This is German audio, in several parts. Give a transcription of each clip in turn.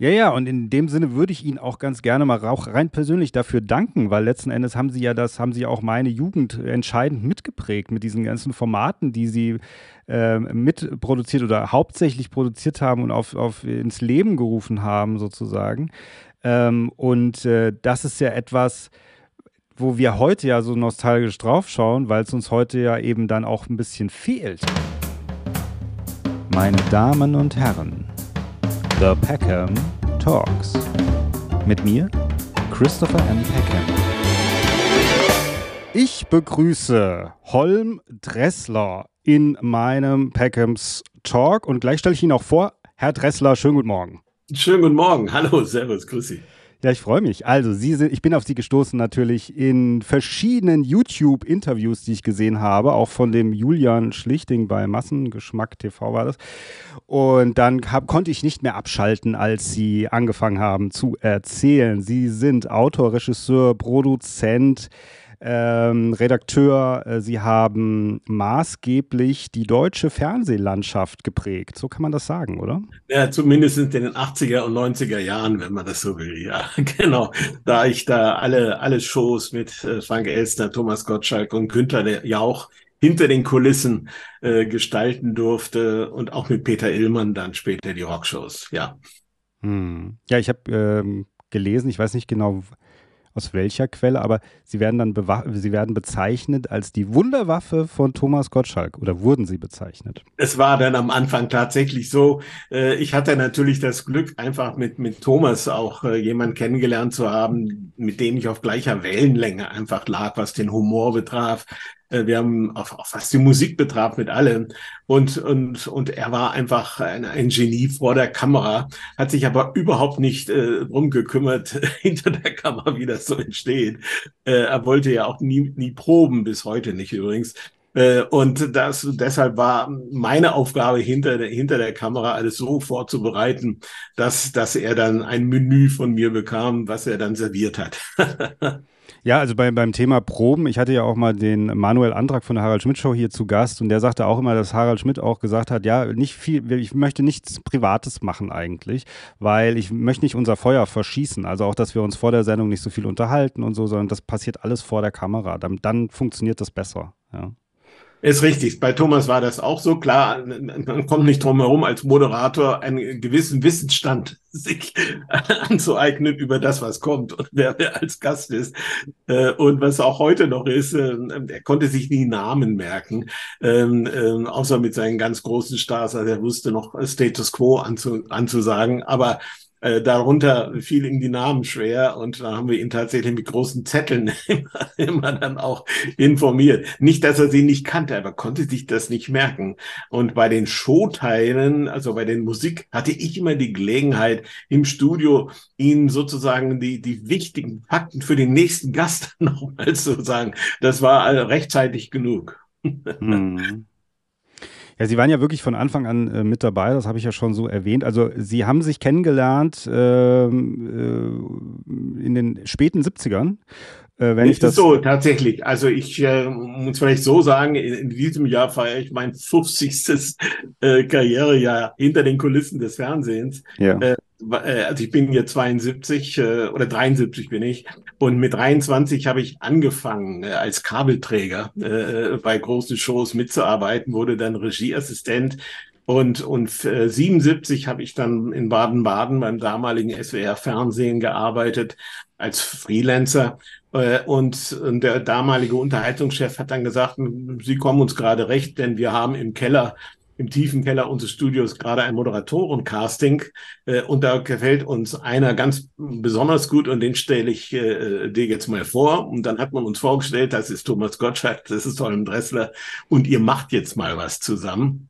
Ja, ja, und in dem Sinne würde ich Ihnen auch ganz gerne mal auch rein persönlich dafür danken, weil letzten Endes haben Sie ja das, haben Sie auch meine Jugend entscheidend mitgeprägt mit diesen ganzen Formaten, die Sie äh, mitproduziert oder hauptsächlich produziert haben und auf, auf ins Leben gerufen haben, sozusagen. Ähm, und äh, das ist ja etwas, wo wir heute ja so nostalgisch draufschauen, weil es uns heute ja eben dann auch ein bisschen fehlt. Meine Damen und Herren. The Peckham Talks. Mit mir, Christopher M. Peckham. Ich begrüße Holm Dressler in meinem Peckhams Talk und gleich stelle ich ihn auch vor. Herr Dressler, schönen guten Morgen. Schönen guten Morgen. Hallo, Servus, grüß Sie. Ja, ich freue mich. Also, Sie sind, ich bin auf Sie gestoßen natürlich in verschiedenen YouTube-Interviews, die ich gesehen habe, auch von dem Julian Schlichting bei Massengeschmack TV war das. Und dann hab, konnte ich nicht mehr abschalten, als Sie angefangen haben zu erzählen. Sie sind Autor, Regisseur, Produzent, ähm, Redakteur. Äh, Sie haben maßgeblich die deutsche Fernsehlandschaft geprägt. So kann man das sagen, oder? Ja, zumindest in den 80er und 90er Jahren, wenn man das so will. Ja, genau. Da ich da alle, alle Shows mit äh, Frank Elstner, Thomas Gottschalk und Günther Jauch hinter den Kulissen äh, gestalten durfte und auch mit Peter Illmann dann später die Rockshows. Ja. Hm. Ja, ich habe ähm, gelesen, ich weiß nicht genau, aus welcher Quelle, aber sie werden dann sie werden bezeichnet als die Wunderwaffe von Thomas Gottschalk oder wurden sie bezeichnet? Es war dann am Anfang tatsächlich so. Äh, ich hatte natürlich das Glück, einfach mit, mit Thomas auch äh, jemanden kennengelernt zu haben, mit dem ich auf gleicher Wellenlänge einfach lag, was den Humor betraf, wir haben auch, auch was die Musik betraf mit allem. Und, und, und er war einfach ein, ein Genie vor der Kamera, hat sich aber überhaupt nicht äh, drum gekümmert hinter der Kamera, wie das so entsteht. Äh, er wollte ja auch nie, nie proben, bis heute nicht übrigens. Äh, und das, deshalb war meine Aufgabe hinter der, hinter der Kamera alles so vorzubereiten, dass, dass er dann ein Menü von mir bekam, was er dann serviert hat. Ja, also bei, beim Thema Proben, ich hatte ja auch mal den Manuel Antrag von der Harald Schmidt Show hier zu Gast und der sagte auch immer, dass Harald Schmidt auch gesagt hat, ja, nicht viel, ich möchte nichts Privates machen eigentlich, weil ich möchte nicht unser Feuer verschießen. Also auch, dass wir uns vor der Sendung nicht so viel unterhalten und so, sondern das passiert alles vor der Kamera. Dann, dann funktioniert das besser. Ja. Ist richtig. Bei Thomas war das auch so. Klar, man kommt nicht drum herum, als Moderator einen gewissen Wissensstand sich anzueignen über das, was kommt und wer, als Gast ist. Äh, und was auch heute noch ist, ähm, er konnte sich nie Namen merken, ähm, ähm, außer mit seinen ganz großen Stars. Also er wusste noch Status Quo anzu, anzusagen. Aber äh, darunter fiel ihm die Namen schwer und da haben wir ihn tatsächlich mit großen Zetteln immer, immer dann auch informiert. Nicht, dass er sie nicht kannte, aber konnte sich das nicht merken. Und bei den Showteilen, also bei den Musik, hatte ich immer die Gelegenheit, im Studio ihm sozusagen die, die wichtigen Fakten für den nächsten Gast nochmal zu sagen. Das war rechtzeitig genug. Hm. Ja, Sie waren ja wirklich von Anfang an äh, mit dabei, das habe ich ja schon so erwähnt. Also Sie haben sich kennengelernt ähm, äh, in den späten 70ern. Äh, wenn ich das so, tatsächlich. Also ich äh, muss vielleicht so sagen, in, in, diesem Jahr feiere ich mein 50. Äh, Karrierejahr hinter den Kulissen des Fernsehens. Ja. Äh, also ich bin jetzt 72 äh, oder 73 bin ich. Und mit 23 habe ich angefangen äh, als Kabelträger äh, bei großen Shows mitzuarbeiten, wurde dann Regieassistent. Und und äh, 77 habe ich dann in Baden-Baden beim damaligen SWR Fernsehen gearbeitet als Freelancer. Äh, und, und der damalige Unterhaltungschef hat dann gesagt, Sie kommen uns gerade recht, denn wir haben im Keller im tiefen Keller unseres Studios gerade ein Moderatorencasting äh, und da gefällt uns einer ganz besonders gut und den stelle ich äh, dir jetzt mal vor. Und dann hat man uns vorgestellt, das ist Thomas Gottschalk, das ist Holm Dressler und ihr macht jetzt mal was zusammen.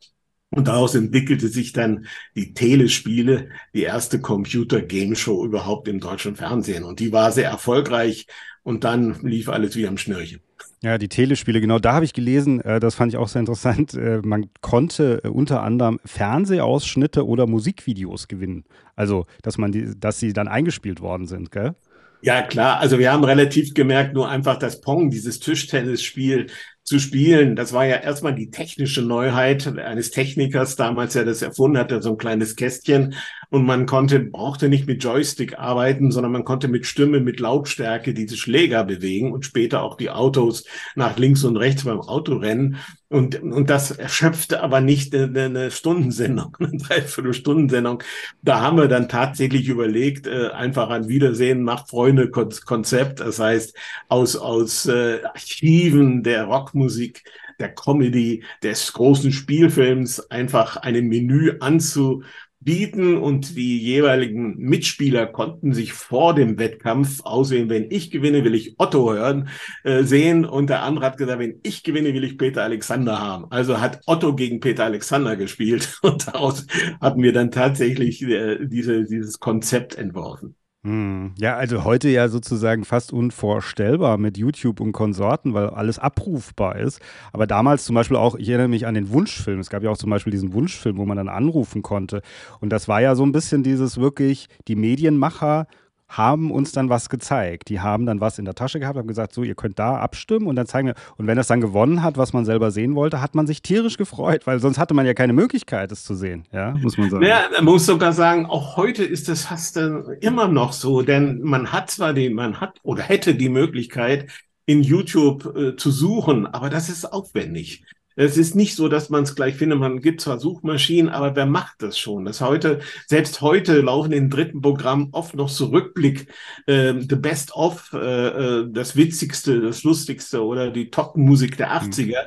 Und daraus entwickelte sich dann die Telespiele, die erste Computer-Game-Show überhaupt im deutschen Fernsehen. Und die war sehr erfolgreich und dann lief alles wie am Schnürchen. Ja, die Telespiele, genau, da habe ich gelesen, äh, das fand ich auch sehr interessant. Äh, man konnte äh, unter anderem Fernsehausschnitte oder Musikvideos gewinnen. Also, dass man die, dass sie dann eingespielt worden sind, gell? Ja, klar. Also wir haben relativ gemerkt, nur einfach das Pong, dieses Tischtennisspiel, zu spielen. Das war ja erstmal die technische Neuheit eines Technikers damals, der das erfunden hatte, so ein kleines Kästchen. Und man konnte, brauchte nicht mit Joystick arbeiten, sondern man konnte mit Stimme, mit Lautstärke diese Schläger bewegen und später auch die Autos nach links und rechts beim Autorennen. Und, und das erschöpfte aber nicht eine, eine Stundensendung, eine Dreiviertelstundensendung. Da haben wir dann tatsächlich überlegt, äh, einfach ein Wiedersehen macht Freunde Konzept. Das heißt, aus, aus äh, Archiven der Rockmusik, der Comedy, des großen Spielfilms einfach ein Menü anzu bieten und die jeweiligen Mitspieler konnten sich vor dem Wettkampf auswählen, wenn ich gewinne, will ich Otto hören, äh, sehen und der andere hat gesagt, wenn ich gewinne, will ich Peter Alexander haben. Also hat Otto gegen Peter Alexander gespielt und daraus hatten wir dann tatsächlich äh, diese, dieses Konzept entworfen. Hm. Ja, also heute ja sozusagen fast unvorstellbar mit YouTube und Konsorten, weil alles abrufbar ist. Aber damals zum Beispiel auch, ich erinnere mich an den Wunschfilm. Es gab ja auch zum Beispiel diesen Wunschfilm, wo man dann anrufen konnte. Und das war ja so ein bisschen dieses wirklich, die Medienmacher haben uns dann was gezeigt. Die haben dann was in der Tasche gehabt, haben gesagt, so, ihr könnt da abstimmen und dann zeigen wir. Und wenn das dann gewonnen hat, was man selber sehen wollte, hat man sich tierisch gefreut, weil sonst hatte man ja keine Möglichkeit, es zu sehen. Ja, muss man sagen. Ja, man muss sogar sagen, auch heute ist es fast äh, immer noch so, denn man hat zwar die, man hat oder hätte die Möglichkeit, in YouTube äh, zu suchen, aber das ist aufwendig. Es ist nicht so, dass man es gleich findet. Man gibt zwar Suchmaschinen, aber wer macht das schon? Das heute, selbst heute laufen in dritten Programm oft noch so Rückblick, äh, the best of, äh, äh, das Witzigste, das Lustigste oder die Top-Musik der 80er.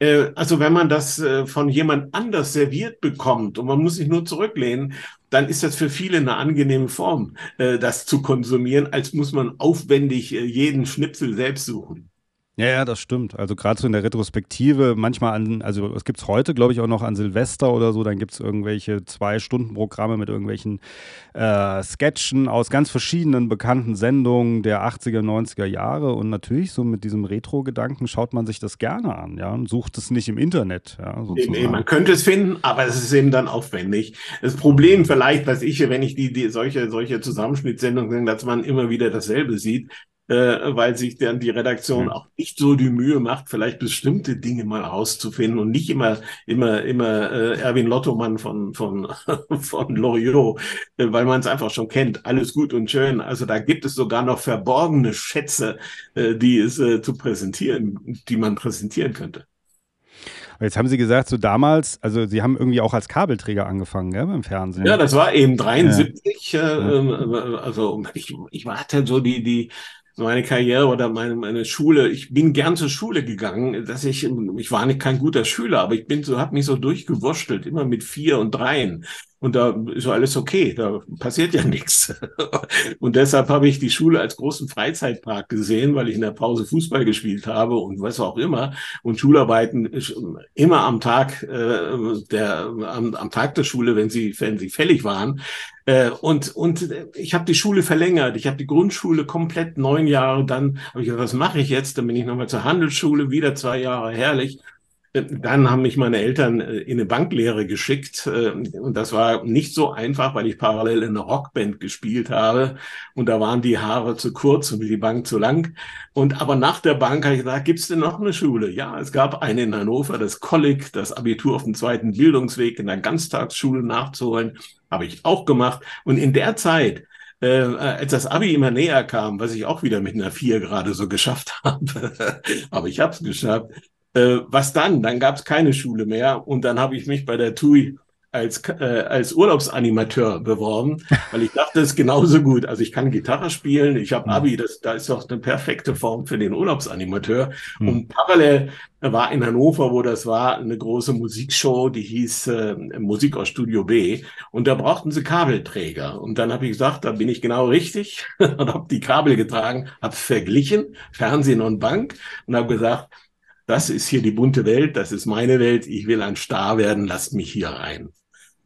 Mhm. Also wenn man das äh, von jemand anders serviert bekommt und man muss sich nur zurücklehnen, dann ist das für viele eine angenehme Form, äh, das zu konsumieren, als muss man aufwendig jeden Schnipsel selbst suchen. Ja, ja, das stimmt. Also gerade so in der Retrospektive, manchmal an, also es gibt es heute, glaube ich, auch noch an Silvester oder so, dann gibt es irgendwelche Zwei-Stunden-Programme mit irgendwelchen äh, Sketchen aus ganz verschiedenen bekannten Sendungen der 80er, 90er Jahre. Und natürlich, so mit diesem Retro-Gedanken schaut man sich das gerne an, ja, und sucht es nicht im Internet. Ja, eben, man könnte es finden, aber es ist eben dann aufwendig. Das Problem vielleicht, was ich, wenn ich die, die solche, solche Zusammenschnittssendungen sehe, dass man immer wieder dasselbe sieht, äh, weil sich dann die Redaktion auch nicht so die Mühe macht, vielleicht bestimmte Dinge mal auszufinden und nicht immer immer immer äh, Erwin Lottomann von von von Loriot, äh, weil man es einfach schon kennt. Alles gut und schön. Also da gibt es sogar noch verborgene Schätze, äh, die es äh, zu präsentieren, die man präsentieren könnte. Jetzt haben Sie gesagt, so damals, also Sie haben irgendwie auch als Kabelträger angefangen, gell, beim Fernsehen. Ja, das war eben 73. Ja. Äh, äh, also ich, ich hatte so die, die, meine Karriere oder meine, meine Schule, ich bin gern zur Schule gegangen, dass ich, ich war nicht kein guter Schüler, aber ich bin so, habe mich so durchgewurschtelt, immer mit vier und dreien. Und da ist alles okay, da passiert ja nichts. Und deshalb habe ich die Schule als großen Freizeitpark gesehen, weil ich in der Pause Fußball gespielt habe und was auch immer. Und Schularbeiten immer am Tag äh, der am, am Tag der Schule, wenn sie wenn sie fällig waren. Äh, und und ich habe die Schule verlängert. Ich habe die Grundschule komplett neun Jahre. Dann habe ich gesagt, was mache ich jetzt? Dann bin ich nochmal zur Handelsschule, wieder zwei Jahre, herrlich. Dann haben mich meine Eltern äh, in eine Banklehre geschickt äh, und das war nicht so einfach, weil ich parallel in einer Rockband gespielt habe und da waren die Haare zu kurz und die Bank zu lang. Und aber nach der Bank habe ich gesagt, gibt's denn noch eine Schule? Ja, es gab eine in Hannover, das Kolleg, das Abitur auf dem zweiten Bildungsweg in der Ganztagsschule nachzuholen, habe ich auch gemacht. Und in der Zeit äh, als das Abi immer näher kam, was ich auch wieder mit einer vier gerade so geschafft habe, aber ich habe es geschafft, äh, was dann? Dann gab es keine Schule mehr und dann habe ich mich bei der TUI als, äh, als Urlaubsanimateur beworben, weil ich dachte, es ist genauso gut. Also ich kann Gitarre spielen, ich habe mhm. Abi, das, da ist doch eine perfekte Form für den Urlaubsanimateur. Mhm. Und parallel war in Hannover, wo das war, eine große Musikshow, die hieß äh, Musik aus Studio B. Und da brauchten sie Kabelträger. Und dann habe ich gesagt, da bin ich genau richtig und habe die Kabel getragen, habe verglichen, Fernsehen und Bank und habe gesagt, das ist hier die bunte Welt, das ist meine Welt, ich will ein Star werden, lasst mich hier rein.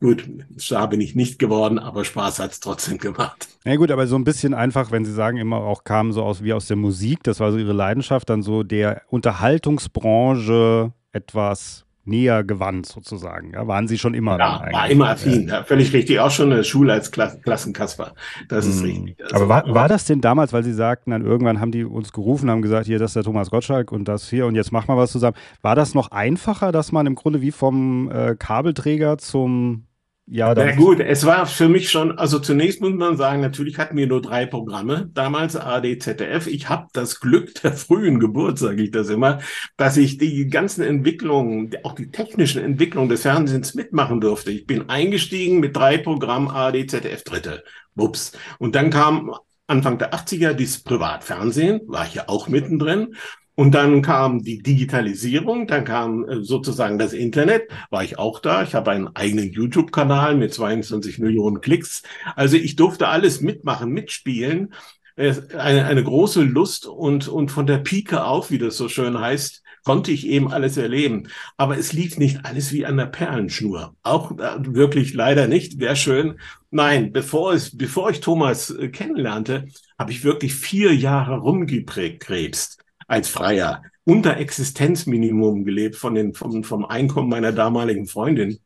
Gut, Star bin ich nicht geworden, aber Spaß hat es trotzdem gemacht. Na ja, gut, aber so ein bisschen einfach, wenn Sie sagen, immer auch kam so aus wie aus der Musik, das war so Ihre Leidenschaft, dann so der Unterhaltungsbranche etwas näher gewandt sozusagen. Ja, waren Sie schon immer? Ja, war immer affin. Ja. völlig richtig. Auch schon in der Schule als Klass Klassenkasper. Das ist hm. richtig. Also, Aber war, war das denn damals, weil Sie sagten, dann irgendwann haben die uns gerufen, haben gesagt, hier, das ist der Thomas Gottschalk und das hier und jetzt machen wir was zusammen. War das noch einfacher, dass man im Grunde wie vom äh, Kabelträger zum ja, Na gut, es war für mich schon, also zunächst muss man sagen, natürlich hatten wir nur drei Programme, damals AD, ZDF. Ich habe das Glück der frühen Geburt, sage ich das immer, dass ich die ganzen Entwicklungen, auch die technischen Entwicklungen des Fernsehens mitmachen durfte. Ich bin eingestiegen mit drei Programmen AD, ZDF, Dritte. Wups. Und dann kam Anfang der 80er dieses Privatfernsehen, war ich ja auch mittendrin. Und dann kam die Digitalisierung, dann kam äh, sozusagen das Internet, war ich auch da. Ich habe einen eigenen YouTube-Kanal mit 22 Millionen Klicks. Also ich durfte alles mitmachen, mitspielen. Eine, eine große Lust und, und von der Pike auf, wie das so schön heißt, konnte ich eben alles erleben. Aber es lief nicht alles wie an der Perlenschnur. Auch äh, wirklich leider nicht. Wäre schön. Nein, bevor, es, bevor ich Thomas äh, kennenlernte, habe ich wirklich vier Jahre rumgekrebst als Freier unter Existenzminimum gelebt von den, vom, vom Einkommen meiner damaligen Freundin.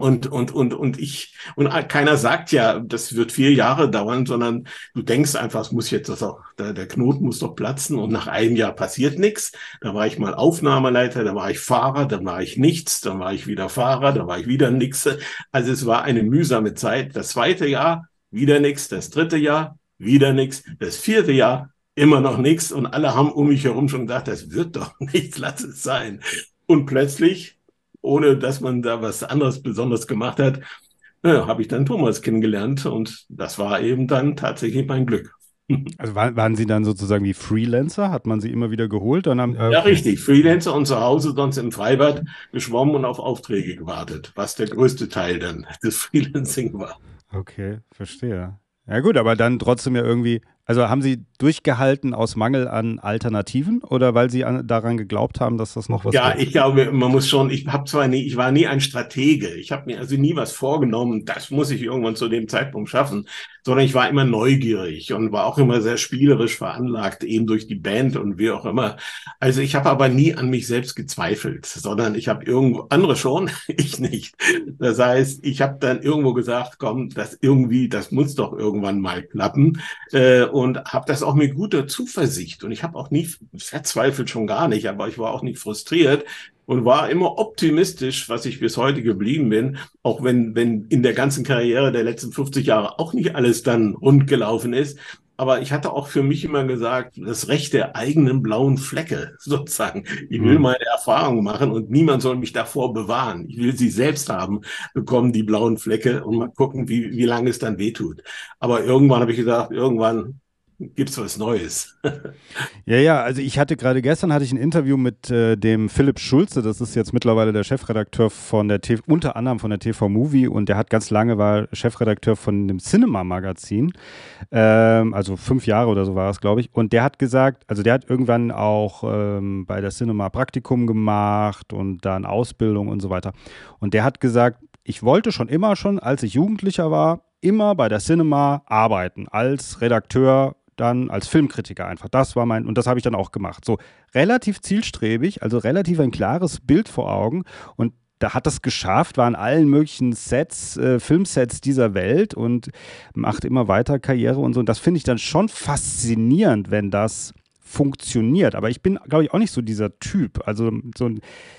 Und, und, und, und ich, und keiner sagt ja, das wird vier Jahre dauern, sondern du denkst einfach, es muss jetzt das auch, der, der Knoten muss doch platzen und nach einem Jahr passiert nichts. Da war ich mal Aufnahmeleiter, da war ich Fahrer, dann war ich nichts, dann war ich wieder Fahrer, da war ich wieder nichts. Also es war eine mühsame Zeit. Das zweite Jahr, wieder nichts, das dritte Jahr, wieder nichts, das vierte Jahr, immer noch nichts und alle haben um mich herum schon gedacht, das wird doch nichts, lass es sein. Und plötzlich, ohne dass man da was anderes besonders gemacht hat, ja, habe ich dann Thomas kennengelernt und das war eben dann tatsächlich mein Glück. Also waren, Sie dann sozusagen wie Freelancer? Hat man Sie immer wieder geholt? Dann haben, äh, ja, richtig. Freelancer und zu Hause sonst im Freibad geschwommen und auf Aufträge gewartet, was der größte Teil dann des Freelancing war. Okay, verstehe. Ja gut, aber dann trotzdem ja irgendwie also haben Sie durchgehalten aus Mangel an Alternativen oder weil Sie an, daran geglaubt haben, dass das noch was Ja, wird? ich glaube, man muss schon, ich habe zwar nie, ich war nie ein Stratege, ich habe mir also nie was vorgenommen, das muss ich irgendwann zu dem Zeitpunkt schaffen, sondern ich war immer neugierig und war auch immer sehr spielerisch veranlagt, eben durch die Band und wie auch immer. Also ich habe aber nie an mich selbst gezweifelt, sondern ich habe irgendwo, andere schon, ich nicht. Das heißt, ich habe dann irgendwo gesagt, komm, das irgendwie, das muss doch irgendwann mal klappen. Äh, und habe das auch mit guter Zuversicht. Und ich habe auch nie verzweifelt, schon gar nicht, aber ich war auch nicht frustriert und war immer optimistisch, was ich bis heute geblieben bin, auch wenn, wenn in der ganzen Karriere der letzten 50 Jahre auch nicht alles dann rund gelaufen ist. Aber ich hatte auch für mich immer gesagt, das Recht der eigenen blauen Flecke sozusagen. Ich will mhm. meine Erfahrungen machen und niemand soll mich davor bewahren. Ich will sie selbst haben, bekommen die blauen Flecke und mal gucken, wie, wie lange es dann wehtut. Aber irgendwann habe ich gesagt, irgendwann gibt es was Neues. ja, ja, also ich hatte gerade gestern hatte ich ein Interview mit äh, dem Philipp Schulze, das ist jetzt mittlerweile der Chefredakteur von der TV, unter anderem von der TV Movie und der hat ganz lange war Chefredakteur von dem Cinema Magazin, ähm, also fünf Jahre oder so war es, glaube ich. Und der hat gesagt, also der hat irgendwann auch ähm, bei der Cinema Praktikum gemacht und dann Ausbildung und so weiter. Und der hat gesagt, ich wollte schon immer schon, als ich Jugendlicher war, immer bei der Cinema arbeiten als Redakteur dann als Filmkritiker einfach. Das war mein, und das habe ich dann auch gemacht. So relativ zielstrebig, also relativ ein klares Bild vor Augen und da hat das geschafft, war an allen möglichen Sets, äh, Filmsets dieser Welt und macht immer weiter Karriere und so. Und das finde ich dann schon faszinierend, wenn das funktioniert. Aber ich bin, glaube ich, auch nicht so dieser Typ. Also, so,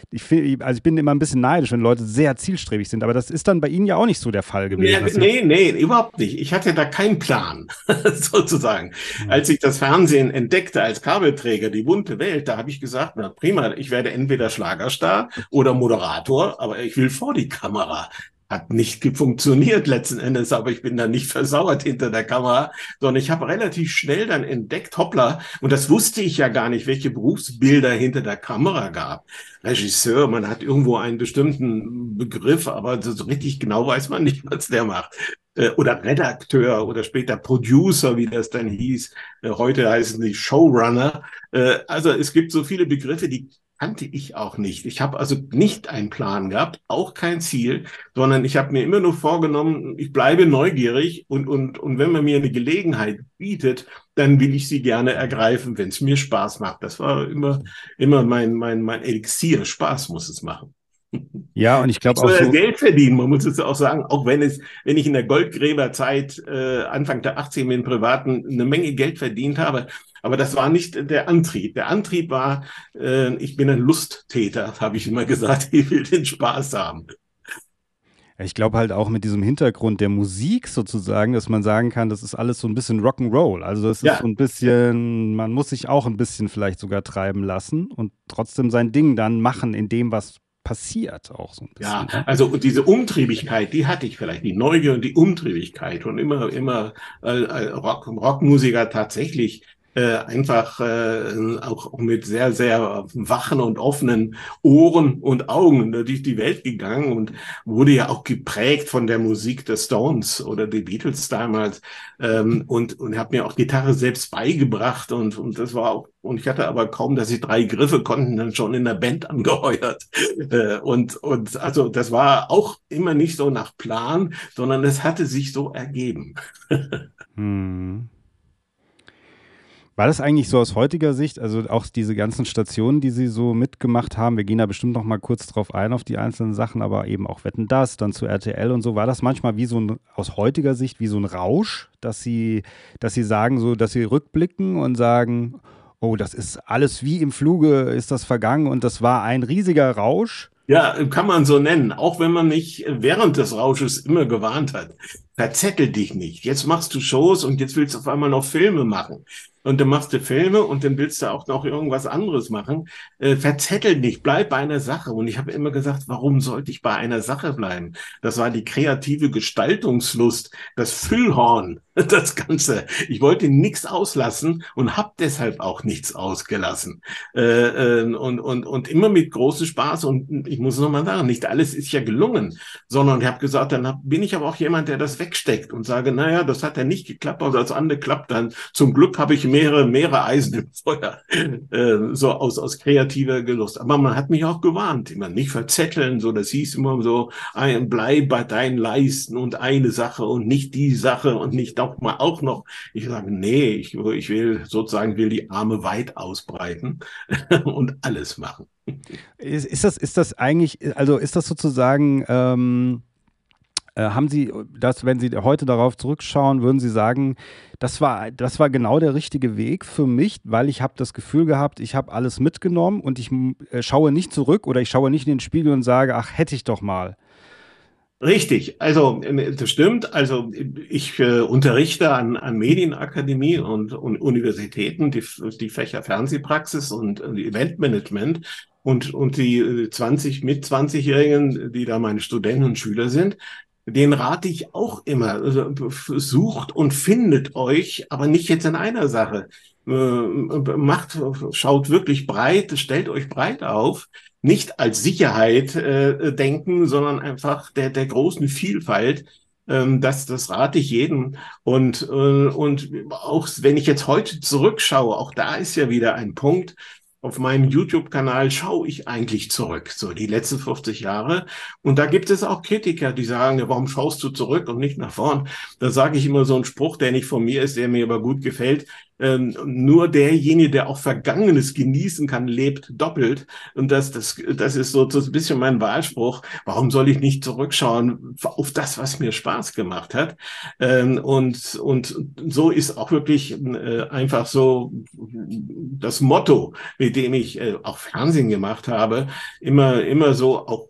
ich, find, also ich bin immer ein bisschen neidisch, wenn Leute sehr zielstrebig sind. Aber das ist dann bei Ihnen ja auch nicht so der Fall gewesen. Nee, nee, nee überhaupt nicht. Ich hatte da keinen Plan, sozusagen. Mhm. Als ich das Fernsehen entdeckte als Kabelträger, die bunte Welt, da habe ich gesagt, na prima, ich werde entweder Schlagerstar oder Moderator, aber ich will vor die Kamera hat nicht funktioniert letzten Endes, aber ich bin da nicht versauert hinter der Kamera, sondern ich habe relativ schnell dann entdeckt, hoppla, und das wusste ich ja gar nicht, welche Berufsbilder hinter der Kamera gab. Regisseur, man hat irgendwo einen bestimmten Begriff, aber so richtig genau weiß man nicht, was der macht. Äh, oder Redakteur oder später Producer, wie das dann hieß. Äh, heute heißen die Showrunner. Äh, also es gibt so viele Begriffe, die kannte ich auch nicht. Ich habe also nicht einen Plan gehabt, auch kein Ziel, sondern ich habe mir immer nur vorgenommen, ich bleibe neugierig und, und, und wenn man mir eine Gelegenheit bietet, dann will ich sie gerne ergreifen, wenn es mir Spaß macht. Das war immer, immer mein, mein, mein Elixier. Spaß muss es machen. Ja, und ich glaube auch so Geld verdienen, man muss es auch sagen, auch wenn es, wenn ich in der Goldgräberzeit äh, Anfang der 80er mit dem Privaten eine Menge Geld verdient habe, aber das war nicht der Antrieb. Der Antrieb war, äh, ich bin ein Lusttäter, habe ich immer gesagt, ich will den Spaß haben. Ich glaube halt auch mit diesem Hintergrund der Musik sozusagen, dass man sagen kann, das ist alles so ein bisschen Rock'n'Roll. Also es ja. ist so ein bisschen, man muss sich auch ein bisschen vielleicht sogar treiben lassen und trotzdem sein Ding dann machen in dem, was passiert auch so ein bisschen. Ja, also diese Umtriebigkeit, die hatte ich vielleicht, die Neugier und die Umtriebigkeit und immer, immer äh, Rock, Rockmusiker tatsächlich äh, einfach äh, auch mit sehr, sehr wachen und offenen Ohren und Augen durch die Welt gegangen und wurde ja auch geprägt von der Musik der Stones oder der Beatles damals ähm, und, und habe mir auch Gitarre selbst beigebracht und, und das war auch, und ich hatte aber kaum, dass ich drei Griffe konnten, dann schon in der Band angeheuert. Äh, und, und also das war auch immer nicht so nach Plan, sondern es hatte sich so ergeben. hm. War das eigentlich so aus heutiger Sicht, also auch diese ganzen Stationen, die Sie so mitgemacht haben, wir gehen da bestimmt noch mal kurz drauf ein, auf die einzelnen Sachen, aber eben auch Wetten das, dann zu RTL und so, war das manchmal wie so ein, aus heutiger Sicht, wie so ein Rausch, dass Sie, dass Sie sagen, so, dass Sie rückblicken und sagen, oh, das ist alles wie im Fluge, ist das vergangen und das war ein riesiger Rausch? Ja, kann man so nennen, auch wenn man mich während des Rausches immer gewarnt hat. Verzettel dich nicht. Jetzt machst du Shows und jetzt willst du auf einmal noch Filme machen und dann machst du Filme und dann willst du auch noch irgendwas anderes machen. Äh, verzettel nicht, bleib bei einer Sache. Und ich habe immer gesagt, warum sollte ich bei einer Sache bleiben? Das war die kreative Gestaltungslust, das Füllhorn, das Ganze. Ich wollte nichts auslassen und habe deshalb auch nichts ausgelassen. Äh, äh, und, und, und immer mit großem Spaß. Und ich muss noch mal sagen, nicht alles ist ja gelungen, sondern ich habe gesagt, dann hab, bin ich aber auch jemand, der das wegsteckt und sage, naja, das hat ja nicht geklappt, aber das andere klappt dann. Zum Glück habe ich mehrere, mehrere Eisen im Feuer, äh, so aus, aus kreativer Gelust. Aber man hat mich auch gewarnt, immer nicht verzetteln, so, das hieß immer so, ein, bleib bei deinen Leisten und eine Sache und nicht die Sache und nicht doch mal auch noch. Ich sage, nee, ich, ich will sozusagen, will die Arme weit ausbreiten und alles machen. Ist, ist das, ist das eigentlich, also ist das sozusagen, ähm äh, haben Sie das, wenn Sie heute darauf zurückschauen, würden Sie sagen, das war, das war genau der richtige Weg für mich, weil ich habe das Gefühl gehabt, ich habe alles mitgenommen und ich äh, schaue nicht zurück oder ich schaue nicht in den Spiegel und sage, ach, hätte ich doch mal. Richtig, also äh, das stimmt. Also ich äh, unterrichte an, an Medienakademie und, und Universitäten die, die Fächer Fernsehpraxis und, und Eventmanagement. Und, und die 20 mit 20-Jährigen, die da meine Studenten und Schüler sind, den rate ich auch immer. Also, sucht und findet euch, aber nicht jetzt in einer Sache. Äh, macht, schaut wirklich breit, stellt euch breit auf. Nicht als Sicherheit äh, denken, sondern einfach der, der großen Vielfalt. Ähm, das, das rate ich jedem. Und, äh, und auch wenn ich jetzt heute zurückschaue, auch da ist ja wieder ein Punkt, auf meinem YouTube-Kanal schaue ich eigentlich zurück, so die letzten 50 Jahre. Und da gibt es auch Kritiker, die sagen, warum schaust du zurück und nicht nach vorn? Da sage ich immer so einen Spruch, der nicht von mir ist, der mir aber gut gefällt ähm, nur derjenige, der auch Vergangenes genießen kann, lebt doppelt. Und das, das, das ist so, so ein bisschen mein Wahlspruch. Warum soll ich nicht zurückschauen auf das, was mir Spaß gemacht hat? Ähm, und, und so ist auch wirklich äh, einfach so das Motto, mit dem ich äh, auch Fernsehen gemacht habe, immer, immer so auch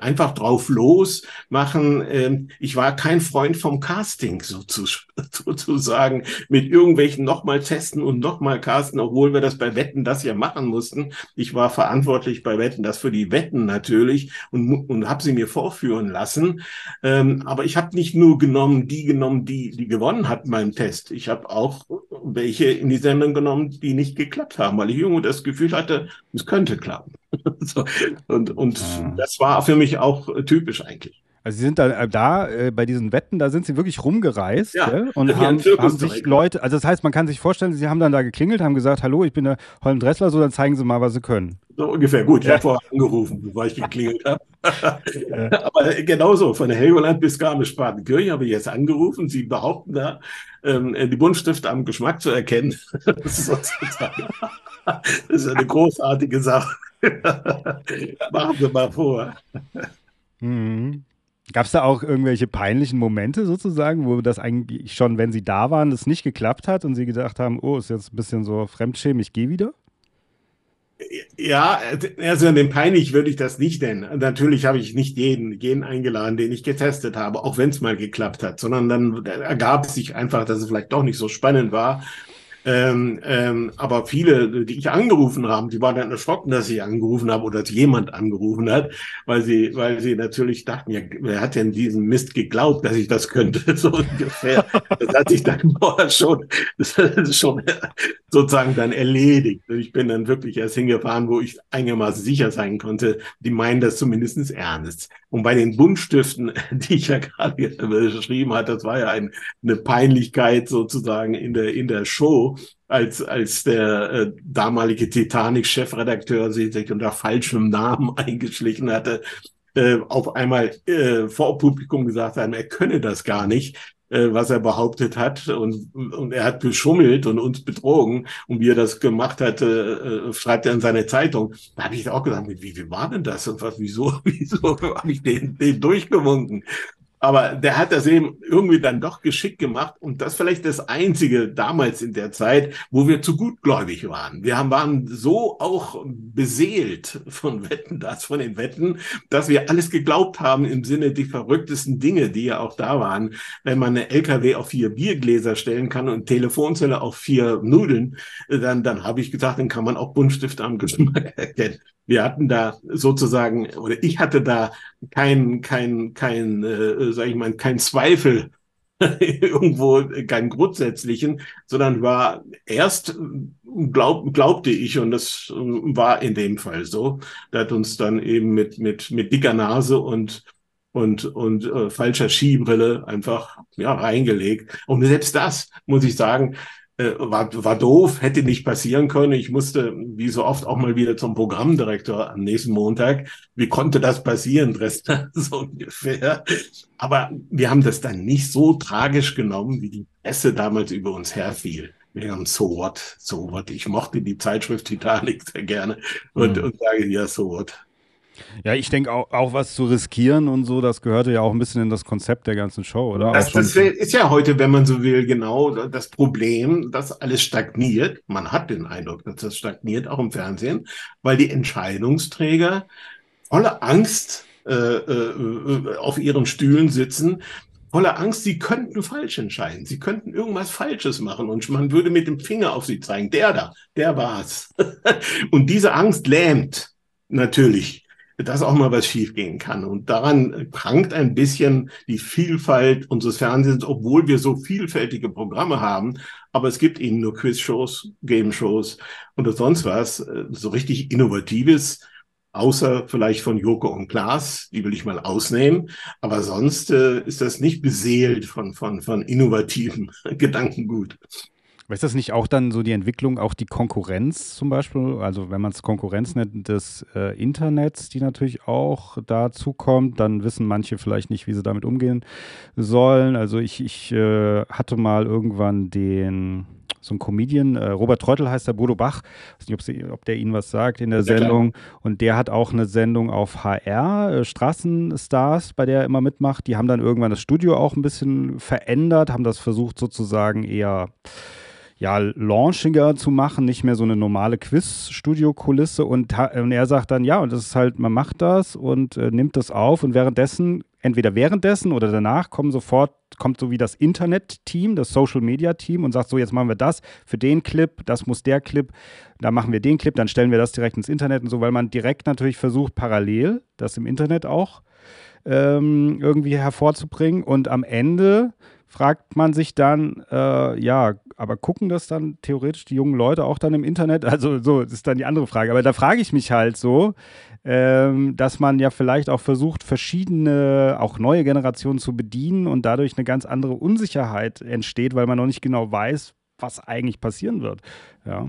einfach drauf los machen. Ähm, ich war kein Freund vom Casting sozusagen mit irgendwelchen nochmal testen und nochmal casten, obwohl wir das bei Wetten das ja machen mussten. Ich war verantwortlich bei Wetten das für die Wetten natürlich und, und habe sie mir vorführen lassen. Ähm, aber ich habe nicht nur genommen, die genommen, die, die gewonnen hat beim Test. Ich habe auch welche in die Sendung genommen, die nicht geklappt haben, weil ich irgendwo das Gefühl hatte, es könnte klappen. so, und und ah. das war für mich auch typisch eigentlich. Also sie sind da, äh, da äh, bei diesen Wetten, da sind sie wirklich rumgereist ja, gell? und haben, haben, sich Leute, also das heißt, man kann sich vorstellen, sie haben dann da geklingelt, haben gesagt, hallo, ich bin der Holm Dressler, so dann zeigen sie mal, was sie können. So ungefähr, gut, ich habe vorher angerufen, bevor ich geklingelt habe. Aber genauso, von Helgoland bis Garmisch-Partenkirchen habe ich jetzt angerufen, sie behaupten da, ähm, die Buntstifte am Geschmack zu erkennen. das, ist das ist eine großartige Sache. Machen wir mal vor. Mhm. Gab es da auch irgendwelche peinlichen Momente sozusagen, wo das eigentlich schon, wenn sie da waren, es nicht geklappt hat und sie gedacht haben, oh, ist jetzt ein bisschen so Fremdschämen, ich gehe wieder? Ja, also den peinlich würde ich das nicht nennen. Natürlich habe ich nicht jeden, jeden eingeladen, den ich getestet habe, auch wenn es mal geklappt hat, sondern dann ergab es sich einfach, dass es vielleicht doch nicht so spannend war ähm, ähm, aber viele, die ich angerufen habe, die waren dann erschrocken, dass ich angerufen habe oder dass jemand angerufen hat, weil sie, weil sie natürlich dachten, ja, wer hat denn diesen Mist geglaubt, dass ich das könnte, so ungefähr. Das hat sich dann schon, das ist schon sozusagen dann erledigt. Ich bin dann wirklich erst hingefahren, wo ich einigermaßen sicher sein konnte, die meinen das zumindest ernst. Und bei den Buntstiften, die ich ja gerade beschrieben hat, das war ja ein, eine Peinlichkeit sozusagen in der, in der Show, als, als der äh, damalige Titanic-Chefredakteur sich unter falschem Namen eingeschlichen hatte, äh, auf einmal äh, vor Publikum gesagt haben, er könne das gar nicht, äh, was er behauptet hat und, und er hat beschummelt und uns betrogen und wie er das gemacht hat, äh, äh schreibt er in seine Zeitung. Da habe ich auch gesagt, wie, wie war denn das und was, wieso, wieso habe ich den, den durchgewunken? Aber der hat das eben irgendwie dann doch geschickt gemacht und das vielleicht das einzige damals in der Zeit, wo wir zu gutgläubig waren. Wir haben, waren so auch beseelt von Wetten, das von den Wetten, dass wir alles geglaubt haben im Sinne die verrücktesten Dinge, die ja auch da waren. Wenn man eine LKW auf vier Biergläser stellen kann und Telefonzelle auf vier Nudeln, dann, dann habe ich gesagt, dann kann man auch Buntstift am Geschmack erkennen wir hatten da sozusagen, oder ich hatte da kein, kein, kein, äh, sag ich mal, kein Zweifel irgendwo, keinen grundsätzlichen, sondern war erst glaub, glaubte ich, und das war in dem Fall so, der hat uns dann eben mit, mit, mit dicker Nase und und, und äh, falscher Skibrille einfach ja, reingelegt. Und selbst das, muss ich sagen, äh, war, war doof, hätte nicht passieren können. Ich musste, wie so oft, auch mal wieder zum Programmdirektor am nächsten Montag. Wie konnte das passieren, Dresdner? so ungefähr. Aber wir haben das dann nicht so tragisch genommen, wie die Presse damals über uns herfiel. Wir haben so what, so what. Ich mochte die Zeitschrift Titanic sehr gerne und, mhm. und sage, ja, so what. Ja, ich denke auch, auch was zu riskieren und so, das gehörte ja auch ein bisschen in das Konzept der ganzen Show, oder? Das, das ist ja heute, wenn man so will, genau das Problem, dass alles stagniert. Man hat den Eindruck, dass das stagniert, auch im Fernsehen, weil die Entscheidungsträger voller Angst äh, äh, auf ihren Stühlen sitzen, voller Angst, sie könnten falsch entscheiden, sie könnten irgendwas Falsches machen und man würde mit dem Finger auf sie zeigen, der da, der war's. und diese Angst lähmt natürlich dass auch mal was schiefgehen kann. Und daran krankt ein bisschen die Vielfalt unseres Fernsehens, obwohl wir so vielfältige Programme haben. Aber es gibt eben nur Quizshows, Game-Shows und sonst was. So richtig Innovatives, außer vielleicht von Joko und Klaas, die will ich mal ausnehmen. Aber sonst äh, ist das nicht beseelt von, von, von innovativen Gedankengut. Ist das nicht auch dann so die Entwicklung, auch die Konkurrenz zum Beispiel, also wenn man es Konkurrenz nennt, des äh, Internets, die natürlich auch dazu kommt, dann wissen manche vielleicht nicht, wie sie damit umgehen sollen. Also ich, ich äh, hatte mal irgendwann den, so ein Comedian, äh, Robert Treutel heißt der, Bodo Bach, ich weiß nicht, ob, sie, ob der Ihnen was sagt in der ja, Sendung. Klar. Und der hat auch eine Sendung auf HR, äh, Straßenstars, bei der er immer mitmacht. Die haben dann irgendwann das Studio auch ein bisschen verändert, haben das versucht sozusagen eher ja, launchiger zu machen, nicht mehr so eine normale Quiz-Studio-Kulisse. Und, und, er sagt dann, ja, und das ist halt, man macht das und äh, nimmt das auf und währenddessen, entweder währenddessen oder danach, kommen sofort, kommt so wie das Internet-Team, das Social-Media-Team und sagt so, jetzt machen wir das für den Clip, das muss der Clip, da machen wir den Clip, dann stellen wir das direkt ins Internet und so, weil man direkt natürlich versucht, parallel das im Internet auch ähm, irgendwie hervorzubringen. Und am Ende fragt man sich dann, äh, ja, aber gucken das dann theoretisch die jungen Leute auch dann im Internet? Also so, ist dann die andere Frage. Aber da frage ich mich halt so, ähm, dass man ja vielleicht auch versucht, verschiedene, auch neue Generationen zu bedienen und dadurch eine ganz andere Unsicherheit entsteht, weil man noch nicht genau weiß, was eigentlich passieren wird. Ja.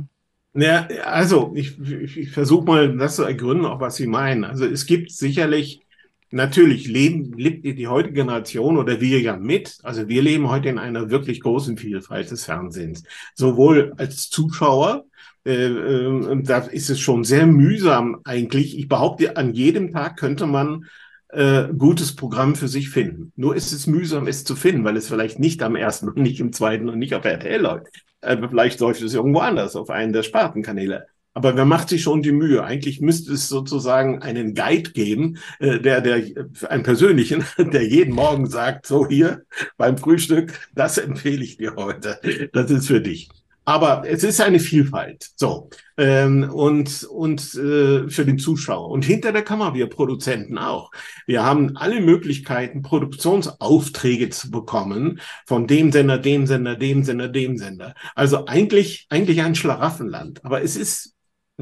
Ja, also ich, ich, ich versuche mal das zu ergründen, auch was Sie meinen. Also es gibt sicherlich, natürlich leben, lebt die heutige Generation oder wir ja mit. Also wir leben heute in einer wirklich großen Vielfalt des Fernsehens. Sowohl als Zuschauer, äh, äh, da ist es schon sehr mühsam eigentlich. Ich behaupte, an jedem Tag könnte man äh, gutes Programm für sich finden. Nur ist es mühsam, es zu finden, weil es vielleicht nicht am ersten und nicht im zweiten und nicht auf RTL läuft. Äh, vielleicht läuft es irgendwo anders, auf einen der Spartenkanäle. Aber wer macht sich schon die Mühe? Eigentlich müsste es sozusagen einen Guide geben, äh, der, der, einen persönlichen, der jeden Morgen sagt, so hier beim Frühstück, das empfehle ich dir heute. Das ist für dich. Aber es ist eine Vielfalt. So. Ähm, und und äh, für den Zuschauer. Und hinter der Kamera, wir Produzenten auch. Wir haben alle Möglichkeiten, Produktionsaufträge zu bekommen von dem Sender, dem Sender, dem Sender, dem Sender. Also eigentlich, eigentlich ein Schlaraffenland. Aber es ist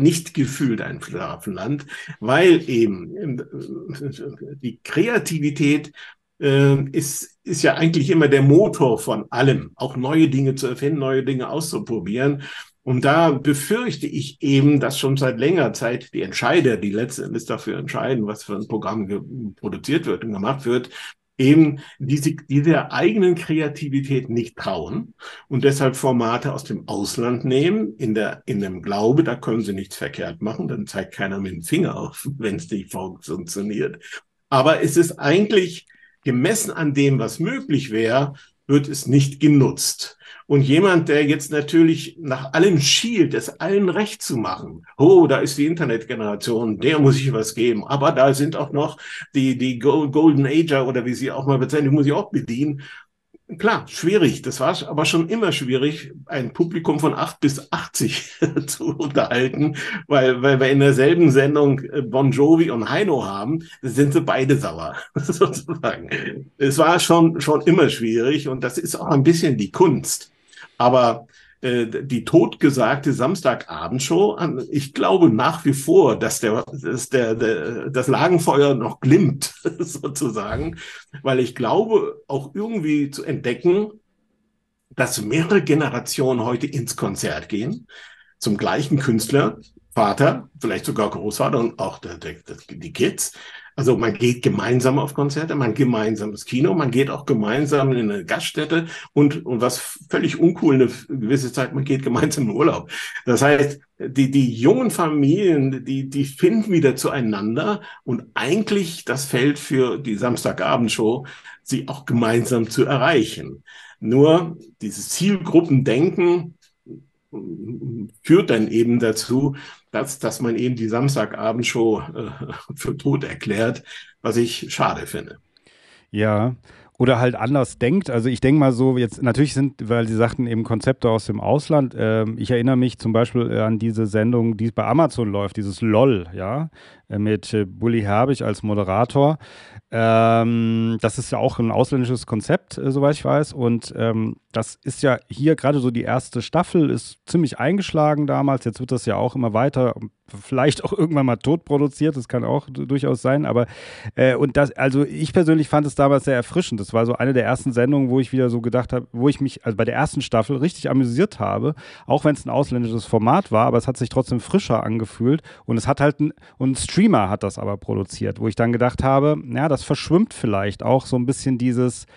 nicht gefühlt ein Schlaraffenland, weil eben äh, die Kreativität äh, ist, ist ja eigentlich immer der Motor von allem, auch neue Dinge zu erfinden, neue Dinge auszuprobieren. Und da befürchte ich eben, dass schon seit längerer Zeit die Entscheider, die letztendlich dafür entscheiden, was für ein Programm produziert wird und gemacht wird, eben diese, diese eigenen Kreativität nicht trauen und deshalb Formate aus dem Ausland nehmen, in der, in dem Glaube, da können sie nichts verkehrt machen, dann zeigt keiner mit dem Finger auf, wenn es nicht funktioniert. Aber es ist eigentlich gemessen an dem, was möglich wäre, wird es nicht genutzt. Und jemand, der jetzt natürlich nach allem schielt, es allen recht zu machen. Oh, da ist die Internetgeneration, der muss ich was geben. Aber da sind auch noch die, die Golden Ager oder wie sie auch mal bezeichnen, die muss ich auch bedienen. Klar, schwierig. Das war aber schon immer schwierig, ein Publikum von acht bis 80 zu unterhalten, weil, weil wir in derselben Sendung äh, Bon Jovi und Heino haben, sind sie beide sauer, sozusagen. Es war schon, schon immer schwierig und das ist auch ein bisschen die Kunst. Aber äh, die totgesagte Samstagabendshow, ich glaube nach wie vor, dass der, dass der, der das Lagenfeuer noch glimmt, sozusagen, weil ich glaube auch irgendwie zu entdecken, dass mehrere Generationen heute ins Konzert gehen, zum gleichen Künstler, Vater, vielleicht sogar Großvater und auch der, der, die Kids, also man geht gemeinsam auf Konzerte, man gemeinsam ins Kino, man geht auch gemeinsam in eine Gaststätte und, und was völlig uncool eine gewisse Zeit, man geht gemeinsam in Urlaub. Das heißt, die, die jungen Familien, die, die finden wieder zueinander und eigentlich das Feld für die Samstagabendshow, sie auch gemeinsam zu erreichen. Nur dieses Zielgruppendenken führt dann eben dazu, dass, dass man eben die Samstagabendshow äh, für tot erklärt, was ich schade finde. Ja, oder halt anders denkt. Also ich denke mal so, jetzt natürlich sind, weil Sie sagten eben Konzepte aus dem Ausland. Ähm, ich erinnere mich zum Beispiel an diese Sendung, die bei Amazon läuft, dieses LOL, ja, äh, mit äh, Bully Herbig als Moderator. Ähm, das ist ja auch ein ausländisches Konzept, äh, soweit ich weiß. Und ähm, das ist ja hier gerade so die erste Staffel, ist ziemlich eingeschlagen damals. Jetzt wird das ja auch immer weiter, vielleicht auch irgendwann mal tot produziert. Das kann auch durchaus sein. Aber äh, und das, also ich persönlich fand es damals sehr erfrischend. Das war so eine der ersten Sendungen, wo ich wieder so gedacht habe, wo ich mich also bei der ersten Staffel richtig amüsiert habe, auch wenn es ein ausländisches Format war, aber es hat sich trotzdem frischer angefühlt. Und es hat halt ein, ein Streamer hat das aber produziert, wo ich dann gedacht habe, ja, das verschwimmt vielleicht auch so ein bisschen dieses,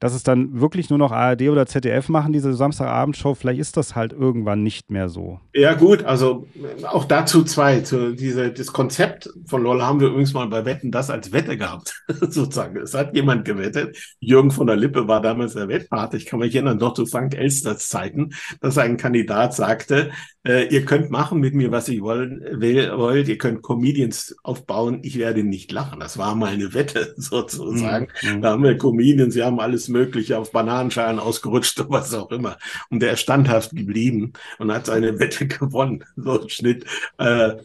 dass es dann wirklich nur noch ARD oder ZDF machen, diese Samstagabendshow, vielleicht ist das halt irgendwann nicht mehr so. Ja, gut, also auch dazu zwei. Zu diese, das Konzept von LOL haben wir übrigens mal bei Wetten das als Wette gehabt, sozusagen. Es hat jemand gewettet. Jürgen von der Lippe war damals der Wettpate. Ich kann mich erinnern, doch zu Frank Elsters Zeiten, dass ein Kandidat sagte, äh, ihr könnt machen mit mir, was ihr wollen, will, wollt. Ihr könnt Comedians aufbauen. Ich werde nicht lachen. Das war mal eine Wette sozusagen. Mhm. Da haben wir Comedians, sie haben alles Mögliche auf Bananenschalen ausgerutscht oder was auch immer. Und der ist standhaft geblieben und hat seine Wette gewonnen. So ein Schnitt. Äh,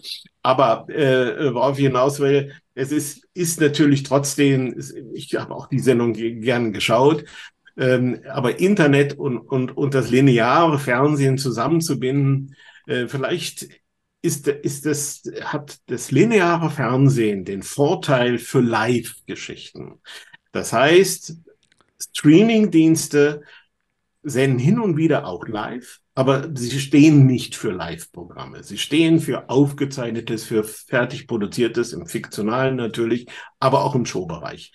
aber äh, worauf ich hinaus will, es ist, ist natürlich trotzdem, ich habe auch die Sendung gern geschaut, ähm, aber Internet und, und, und das lineare Fernsehen zusammenzubinden, äh, vielleicht ist, ist das, hat das lineare Fernsehen den Vorteil für Live-Geschichten. Das heißt, Streaming-Dienste senden hin und wieder auch live, aber sie stehen nicht für Live-Programme. Sie stehen für aufgezeichnetes, für fertig produziertes, im Fiktionalen natürlich, aber auch im Showbereich.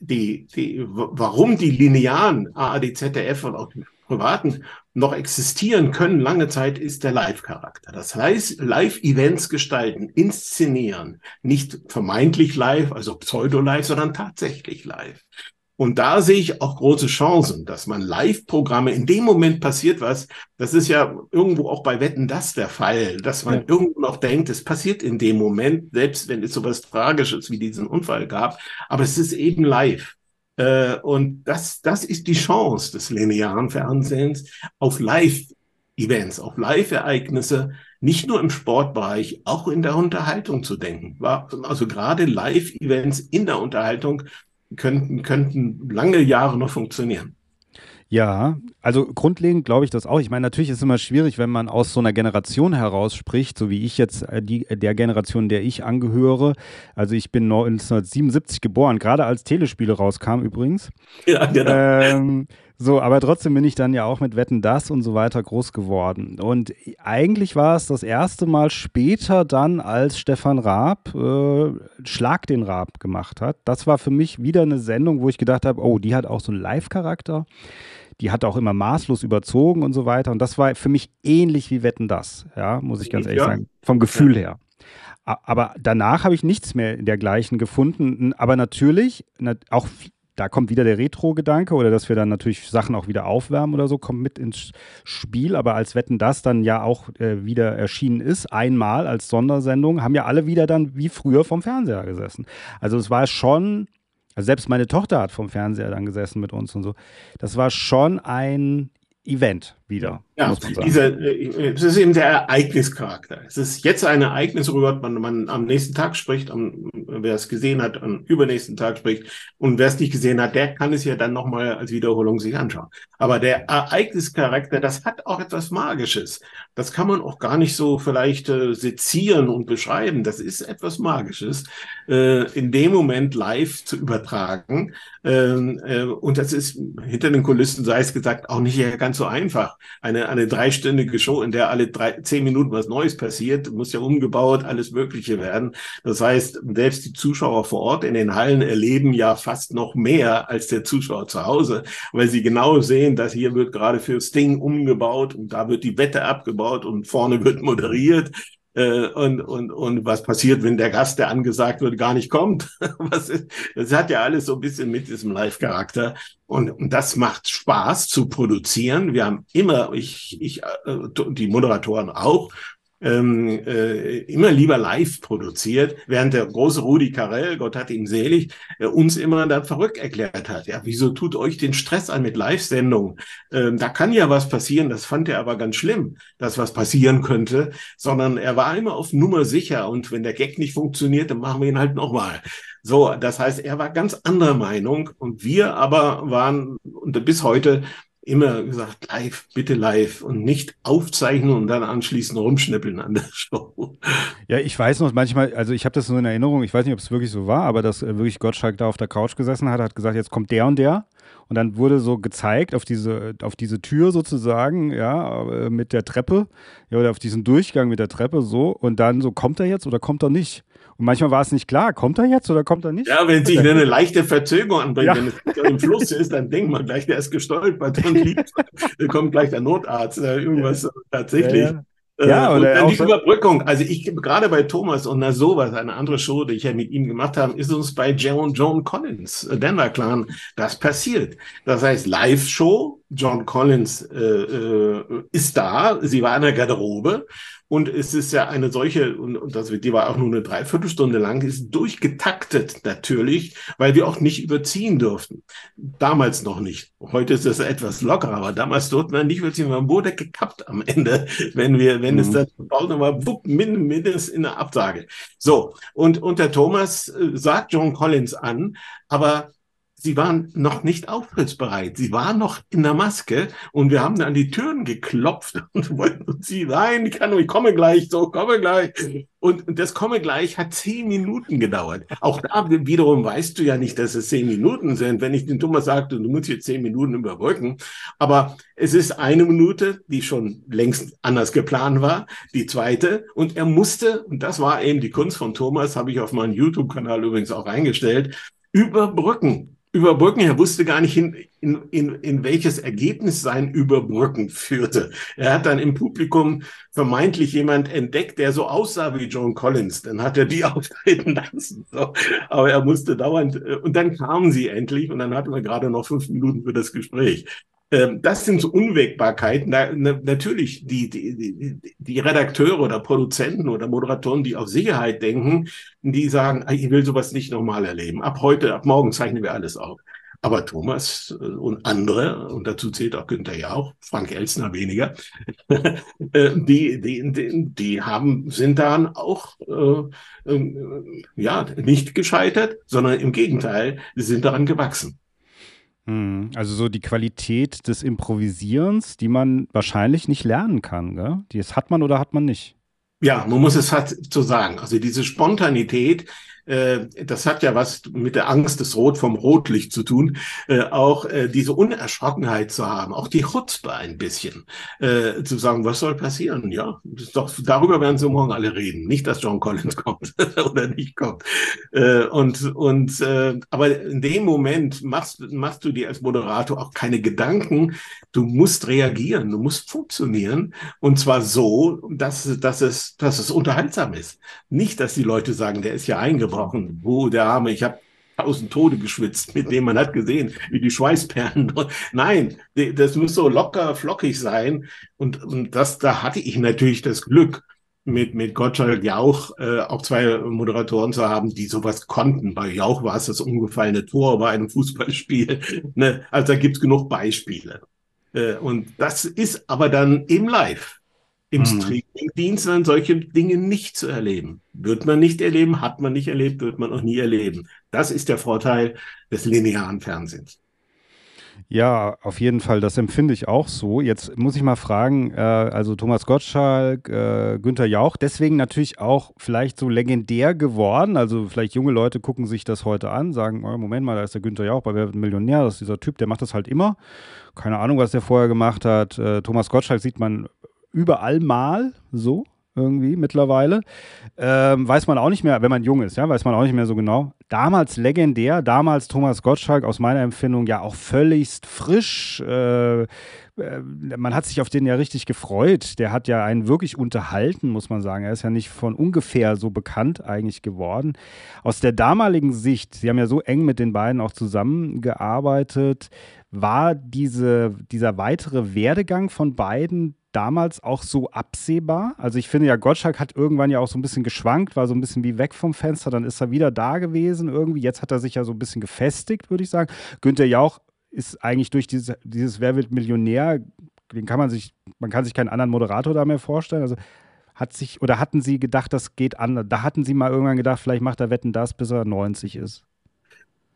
Die, die, warum die linearen ARD, ZDF und auch die privaten noch existieren können lange Zeit, ist der Live-Charakter. Das heißt, Live-Events gestalten, inszenieren, nicht vermeintlich live, also pseudo-live, sondern tatsächlich live. Und da sehe ich auch große Chancen, dass man Live-Programme, in dem Moment passiert was, das ist ja irgendwo auch bei Wetten das der Fall, dass man ja. irgendwo noch denkt, es passiert in dem Moment, selbst wenn es sowas Tragisches wie diesen Unfall gab, aber es ist eben live. Äh, und das, das ist die Chance des linearen Fernsehens auf Live-Events, auf Live-Ereignisse, nicht nur im Sportbereich, auch in der Unterhaltung zu denken. Also gerade Live-Events in der Unterhaltung könnten, könnten lange Jahre noch funktionieren. Ja, also grundlegend glaube ich das auch. Ich meine, natürlich ist es immer schwierig, wenn man aus so einer Generation heraus spricht, so wie ich jetzt äh, die, der Generation, der ich angehöre. Also ich bin 1977 geboren, gerade als Telespiele rauskam übrigens. Ja, genau. Ähm, so, aber trotzdem bin ich dann ja auch mit Wetten das und so weiter groß geworden. Und eigentlich war es das erste Mal später dann, als Stefan Raab äh, Schlag den Raab gemacht hat. Das war für mich wieder eine Sendung, wo ich gedacht habe, oh, die hat auch so einen Live-Charakter die hat auch immer maßlos überzogen und so weiter. Und das war für mich ähnlich wie Wetten das, ja, muss ich ganz ehrlich ja. sagen, vom Gefühl ja. her. Aber danach habe ich nichts mehr dergleichen gefunden. Aber natürlich, auch da kommt wieder der Retro-Gedanke oder dass wir dann natürlich Sachen auch wieder aufwärmen oder so, kommt mit ins Spiel. Aber als Wetten das dann ja auch äh, wieder erschienen ist, einmal als Sondersendung, haben ja alle wieder dann wie früher vom Fernseher gesessen. Also es war schon also selbst meine Tochter hat vom Fernseher dann gesessen mit uns und so. Das war schon ein Event wieder. Ja, dieser, äh, es ist eben der Ereignischarakter. Es ist jetzt ein Ereignis, worüber man, man am nächsten Tag spricht, am, wer es gesehen hat, am übernächsten Tag spricht. Und wer es nicht gesehen hat, der kann es ja dann nochmal als Wiederholung sich anschauen. Aber der Ereignischarakter, das hat auch etwas Magisches. Das kann man auch gar nicht so vielleicht äh, sezieren und beschreiben. Das ist etwas Magisches, äh, in dem Moment live zu übertragen. Ähm, äh, und das ist hinter den Kulissen, sei es gesagt, auch nicht ganz so einfach eine, eine dreistündige Show, in der alle drei, zehn Minuten was Neues passiert, muss ja umgebaut, alles Mögliche werden. Das heißt, selbst die Zuschauer vor Ort in den Hallen erleben ja fast noch mehr als der Zuschauer zu Hause, weil sie genau sehen, dass hier wird gerade für Sting umgebaut und da wird die Wette abgebaut und vorne wird moderiert und, und, und was passiert, wenn der Gast, der angesagt wird, gar nicht kommt. was ist, das hat ja alles so ein bisschen mit diesem Live-Charakter. Und, und das macht Spaß zu produzieren. Wir haben immer, ich, ich, äh, die Moderatoren auch, ähm, äh, immer lieber live produziert, während der große Rudi Carell, Gott hat ihn selig, äh, uns immer dann verrückt erklärt hat. Ja, wieso tut euch den Stress an mit Live-Sendungen? Ähm, da kann ja was passieren, das fand er aber ganz schlimm, dass was passieren könnte, sondern er war immer auf Nummer sicher und wenn der Gag nicht funktioniert, dann machen wir ihn halt nochmal. So, das heißt, er war ganz anderer Meinung und wir aber waren bis heute immer gesagt, live, bitte live und nicht aufzeichnen und dann anschließend rumschnippeln an der Show. Ja, ich weiß noch manchmal, also ich habe das so in Erinnerung, ich weiß nicht, ob es wirklich so war, aber dass äh, wirklich Gottschalk da auf der Couch gesessen hat, hat gesagt, jetzt kommt der und der. Und dann wurde so gezeigt auf diese, auf diese Tür sozusagen, ja, äh, mit der Treppe, ja, oder auf diesen Durchgang mit der Treppe so. Und dann so, kommt er jetzt oder kommt er nicht? Und manchmal war es nicht klar, kommt er jetzt oder kommt er nicht? Ja, wenn sich eine leichte Verzögerung anbringt, ja. wenn es im Fluss ist, dann denkt man gleich, der ist gestolpert und liegt, kommt gleich der Notarzt oder irgendwas ja. tatsächlich. Ja, ja, äh, und dann die so Überbrückung. Also ich gerade bei Thomas und na sowas, eine andere Show, die ich ja mit ihm gemacht habe, ist uns bei Joan, Joan Collins, äh, Denver Clan, das passiert. Das heißt Live-Show, John Collins äh, äh, ist da, sie war in der Garderobe und es ist ja eine solche, und, und das, die war auch nur eine Dreiviertelstunde lang, ist durchgetaktet natürlich, weil wir auch nicht überziehen durften. Damals noch nicht. Heute ist das etwas lockerer, aber damals durften wir nicht überziehen. Man wurde gekappt am Ende, wenn wir, wenn mhm. es dann braucht nochmal wupp, mindestens in der Absage. So. Und, und der Thomas äh, sagt John Collins an, aber sie waren noch nicht auftrittsbereit. Sie waren noch in der Maske und wir haben an die Türen geklopft und wollten sie, nein, ich kann, ich komme gleich, so, komme gleich. Und das komme gleich hat zehn Minuten gedauert. Auch da wiederum weißt du ja nicht, dass es zehn Minuten sind. Wenn ich den Thomas sagte, du musst jetzt zehn Minuten überbrücken. Aber es ist eine Minute, die schon längst anders geplant war. Die zweite. Und er musste, und das war eben die Kunst von Thomas, habe ich auf meinen YouTube-Kanal übrigens auch eingestellt, überbrücken überbrücken. Er wusste gar nicht, in, in, in, in welches Ergebnis sein Überbrücken führte. Er hat dann im Publikum vermeintlich jemand entdeckt, der so aussah wie John Collins. Dann hat er die auftreten lassen. So. Aber er musste dauernd, äh, und dann kamen sie endlich und dann hatten wir gerade noch fünf Minuten für das Gespräch. Ähm, das sind so Unwägbarkeiten. natürlich, die, die, die Redakteure oder Produzenten oder Moderatoren, die auf Sicherheit denken, die sagen, ich will sowas nicht nochmal erleben. Ab heute, ab morgen zeichnen wir alles auf. Aber Thomas äh, und andere, und dazu zählt auch Günther ja auch, Frank Elsner weniger, äh, die, die, die, die haben, sind dann auch äh, äh, ja, nicht gescheitert, sondern im Gegenteil, sie sind daran gewachsen. Hm, also so die Qualität des Improvisierens, die man wahrscheinlich nicht lernen kann, gell? Das hat man oder hat man nicht? Ja, man muss es halt so sagen. Also diese Spontanität, das hat ja was mit der Angst des Rot vom Rotlicht zu tun, äh, auch äh, diese Unerschrockenheit zu haben, auch die Chutzpe ein bisschen, äh, zu sagen, was soll passieren? Ja, doch, darüber werden sie morgen alle reden. Nicht, dass John Collins kommt oder nicht kommt. Äh, und, und, äh, aber in dem Moment machst, machst du dir als Moderator auch keine Gedanken. Du musst reagieren, du musst funktionieren und zwar so, dass, dass es, dass es unterhaltsam ist. Nicht, dass die Leute sagen, der ist ja eingebaut gebrochen. Oh, der Arme, ich habe tausend Tode geschwitzt, mit dem man hat gesehen, wie die Schweißperlen. Nein, das muss so locker, flockig sein. Und, und das, da hatte ich natürlich das Glück, mit, mit Gottschalk Jauch äh, auch zwei Moderatoren zu haben, die sowas konnten. Bei Jauch war es das umgefallene Tor bei einem Fußballspiel. Ne? Also da gibt's genug Beispiele. Äh, und das ist aber dann im Live im mhm. Streamingdienst dann solche Dinge nicht zu erleben. Wird man nicht erleben, hat man nicht erlebt, wird man auch nie erleben. Das ist der Vorteil des linearen Fernsehens. Ja, auf jeden Fall, das empfinde ich auch so. Jetzt muss ich mal fragen, äh, also Thomas Gottschalk, äh, Günther Jauch, deswegen natürlich auch vielleicht so legendär geworden. Also vielleicht junge Leute gucken sich das heute an, sagen, oh, Moment mal, da ist der Günther Jauch bei Wer wird Millionär, das ist dieser Typ, der macht das halt immer. Keine Ahnung, was der vorher gemacht hat. Äh, Thomas Gottschalk sieht man überall mal so irgendwie mittlerweile. Ähm, weiß man auch nicht mehr, wenn man jung ist, ja, weiß man auch nicht mehr so genau. Damals legendär, damals Thomas Gottschalk aus meiner Empfindung ja auch völligst frisch. Äh, äh, man hat sich auf den ja richtig gefreut. Der hat ja einen wirklich unterhalten, muss man sagen. Er ist ja nicht von ungefähr so bekannt eigentlich geworden. Aus der damaligen Sicht, Sie haben ja so eng mit den beiden auch zusammengearbeitet, war diese, dieser weitere Werdegang von beiden damals auch so absehbar? Also ich finde ja, Gottschalk hat irgendwann ja auch so ein bisschen geschwankt, war so ein bisschen wie weg vom Fenster, dann ist er wieder da gewesen irgendwie. Jetzt hat er sich ja so ein bisschen gefestigt, würde ich sagen. Günther Jauch ist eigentlich durch dieses, dieses Wer wird Millionär, den kann man sich, man kann sich keinen anderen Moderator da mehr vorstellen. Also hat sich, oder hatten Sie gedacht, das geht anders? Da hatten Sie mal irgendwann gedacht, vielleicht macht er Wetten das, bis er 90 ist.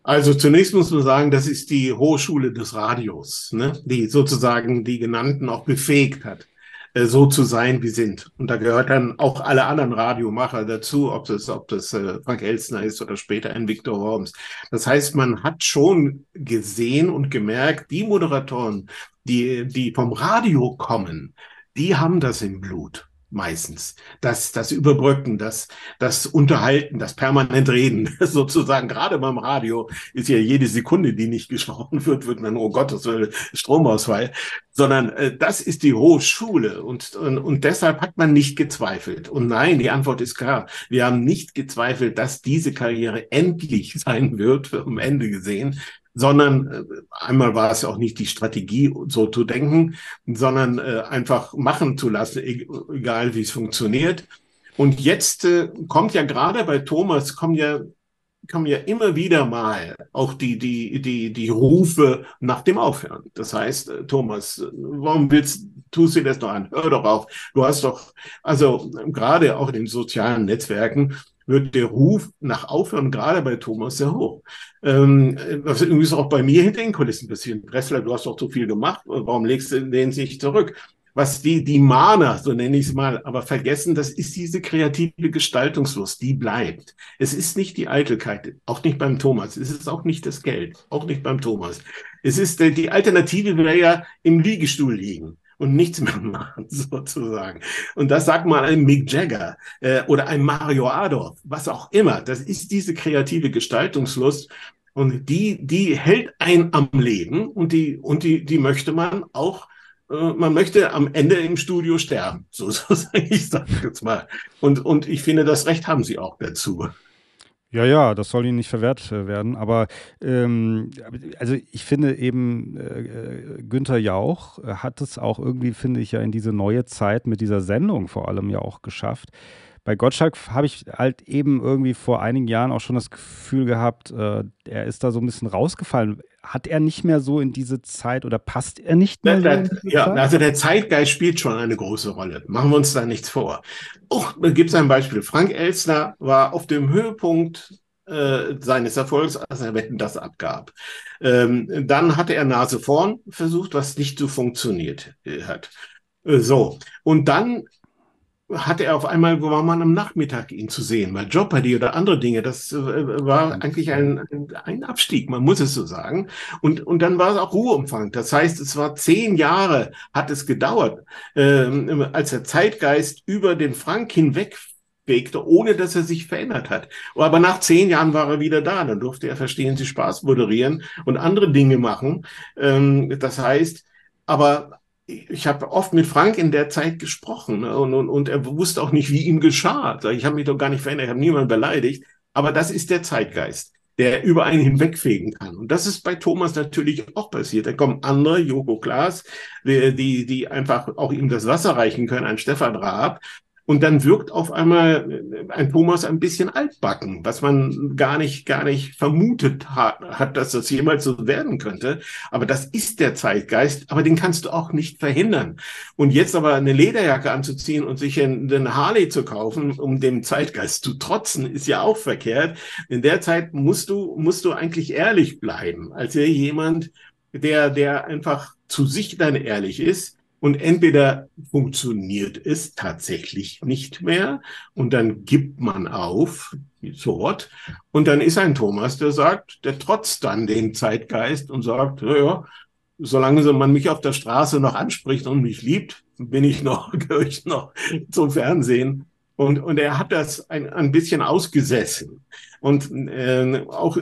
Also zunächst muss man sagen, das ist die Hochschule des Radios, ne? die sozusagen die genannten auch befähigt hat, äh, so zu sein, wie sind. Und da gehört dann auch alle anderen Radiomacher dazu, ob das, ob das äh, Frank Elsner ist oder später ein Victor Worms. Das heißt, man hat schon gesehen und gemerkt, die Moderatoren, die, die vom Radio kommen, die haben das im Blut meistens. Das, das Überbrücken, das, das Unterhalten, das permanent Reden, sozusagen. Gerade beim Radio ist ja jede Sekunde, die nicht gesprochen wird, wird man, oh Gott, das soll Stromausfall. Sondern äh, das ist die hohe Schule und, und, und deshalb hat man nicht gezweifelt. Und nein, die Antwort ist klar. Wir haben nicht gezweifelt, dass diese Karriere endlich sein wird, um Ende gesehen sondern äh, einmal war es auch nicht die Strategie, so zu denken, sondern äh, einfach machen zu lassen, e-, egal wie es funktioniert. Und jetzt äh, kommt ja gerade bei Thomas, kommen ja kommen ja immer wieder mal auch die, die, die, die Rufe nach dem Aufhören. Das heißt, Thomas, warum willst, tust du das noch an? Hör doch auf. Du hast doch, also gerade auch in den sozialen Netzwerken wird der Ruf nach Aufhören gerade bei Thomas sehr hoch. Ähm, was übrigens auch bei mir hinter den Kulissen passiert. Bressler, du hast doch so viel gemacht, warum legst du den sich zurück? was die, die Mahner, so nenne ich es mal, aber vergessen, das ist diese kreative Gestaltungslust, die bleibt. Es ist nicht die Eitelkeit, auch nicht beim Thomas. Es ist auch nicht das Geld, auch nicht beim Thomas. Es ist, äh, die Alternative wäre ja im Liegestuhl liegen und nichts mehr machen, sozusagen. Und das sagt mal ein Mick Jagger äh, oder ein Mario Adorf, was auch immer. Das ist diese kreative Gestaltungslust. Und die, die hält ein am Leben und die, und die, die möchte man auch äh, man möchte am Ende im Studio sterben. So, so sage ich jetzt mal. Und, und ich finde, das Recht haben sie auch dazu. Ja, ja, das soll ihnen nicht verwehrt äh, werden. Aber ähm, also ich finde eben, äh, Günther Jauch hat es auch irgendwie, finde ich, ja in diese neue Zeit mit dieser Sendung vor allem ja auch geschafft. Bei Gottschalk habe ich halt eben irgendwie vor einigen Jahren auch schon das Gefühl gehabt, äh, er ist da so ein bisschen rausgefallen hat er nicht mehr so in diese Zeit oder passt er nicht mehr? Da, so ja, Zeit? also der Zeitgeist spielt schon eine große Rolle. Machen wir uns da nichts vor. Oh, gibt es ein Beispiel. Frank Elstner war auf dem Höhepunkt äh, seines Erfolgs, als er Wetten das abgab. Ähm, dann hatte er Nase vorn versucht, was nicht so funktioniert hat. Äh, so. Und dann hatte er auf einmal, wo war man am Nachmittag ihn zu sehen, weil Jeopardy oder andere Dinge, das äh, war eigentlich ein, ein Abstieg, man muss es so sagen. Und, und dann war es auch Ruheumfang. Das heißt, es war zehn Jahre, hat es gedauert, ähm, als der Zeitgeist über den Frank hinweg fegte, ohne dass er sich verändert hat. Aber nach zehn Jahren war er wieder da. Dann durfte er Verstehen Sie Spaß moderieren und andere Dinge machen. Ähm, das heißt, aber ich habe oft mit Frank in der Zeit gesprochen ne? und, und, und er wusste auch nicht, wie ihm geschah. Ich habe mich doch gar nicht verändert, ich habe niemanden beleidigt. Aber das ist der Zeitgeist, der über einen hinwegfegen kann. Und das ist bei Thomas natürlich auch passiert. Da kommen andere, Joko Klaas, die, die einfach auch ihm das Wasser reichen können, ein Stefan Raab, und dann wirkt auf einmal äh, ein Thomas ein bisschen altbacken, was man gar nicht, gar nicht vermutet hat, hat, dass das jemals so werden könnte. Aber das ist der Zeitgeist, aber den kannst du auch nicht verhindern. Und jetzt aber eine Lederjacke anzuziehen und sich einen Harley zu kaufen, um dem Zeitgeist zu trotzen, ist ja auch verkehrt. In der Zeit musst du, musst du eigentlich ehrlich bleiben, als jemand, der, der einfach zu sich dann ehrlich ist und entweder funktioniert es tatsächlich nicht mehr und dann gibt man auf, sofort. Und dann ist ein Thomas, der sagt, der trotzt dann den Zeitgeist und sagt, ja, ja solange man mich auf der Straße noch anspricht und mich liebt, bin ich noch, gehöre ich noch zum Fernsehen. Und, und er hat das ein, ein bisschen ausgesessen. Und äh, auch,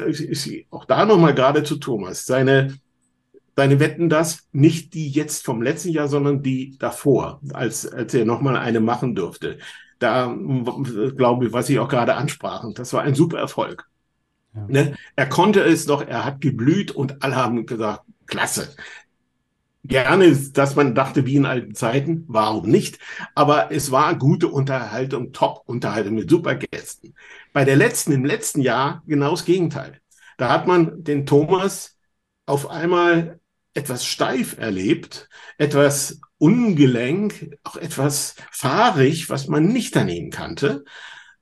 auch da nochmal gerade zu Thomas. Seine, seine Wetten das, nicht die jetzt vom letzten Jahr, sondern die davor, als, als er nochmal eine machen durfte. Da glaube ich, was Sie auch gerade ansprachen, das war ein super Erfolg. Ja. Ne? Er konnte es doch, er hat geblüht und alle haben gesagt, klasse. Gerne, dass man dachte, wie in alten Zeiten, warum nicht? Aber es war gute Unterhaltung, Top-Unterhaltung mit super Gästen. Bei der letzten, im letzten Jahr, genau das Gegenteil. Da hat man den Thomas auf einmal etwas steif erlebt, etwas ungelenk, auch etwas fahrig, was man nicht daneben kannte.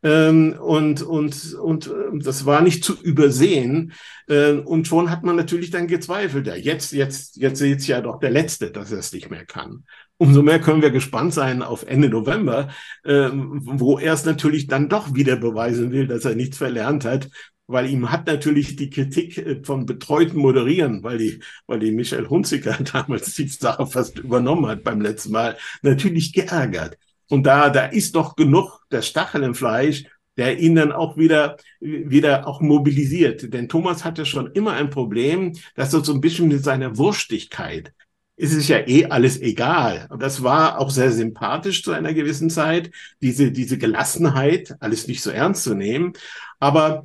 Ähm, und, und, und äh, das war nicht zu übersehen. Äh, und schon hat man natürlich dann gezweifelt. Ja, jetzt, jetzt, jetzt sieht ja doch der Letzte, dass er es nicht mehr kann. Umso mehr können wir gespannt sein auf Ende November, wo er es natürlich dann doch wieder beweisen will, dass er nichts verlernt hat weil ihm hat natürlich die Kritik äh, von betreuten Moderieren, weil die, weil die Michelle Hunziker damals die Sache fast übernommen hat beim letzten Mal, natürlich geärgert. Und da, da ist doch genug der Stachel im Fleisch, der ihn dann auch wieder, wieder auch mobilisiert. Denn Thomas hatte schon immer ein Problem, dass er so ein bisschen mit seiner Wurstigkeit ist es ja eh alles egal. Und das war auch sehr sympathisch zu einer gewissen Zeit, diese, diese Gelassenheit, alles nicht so ernst zu nehmen. Aber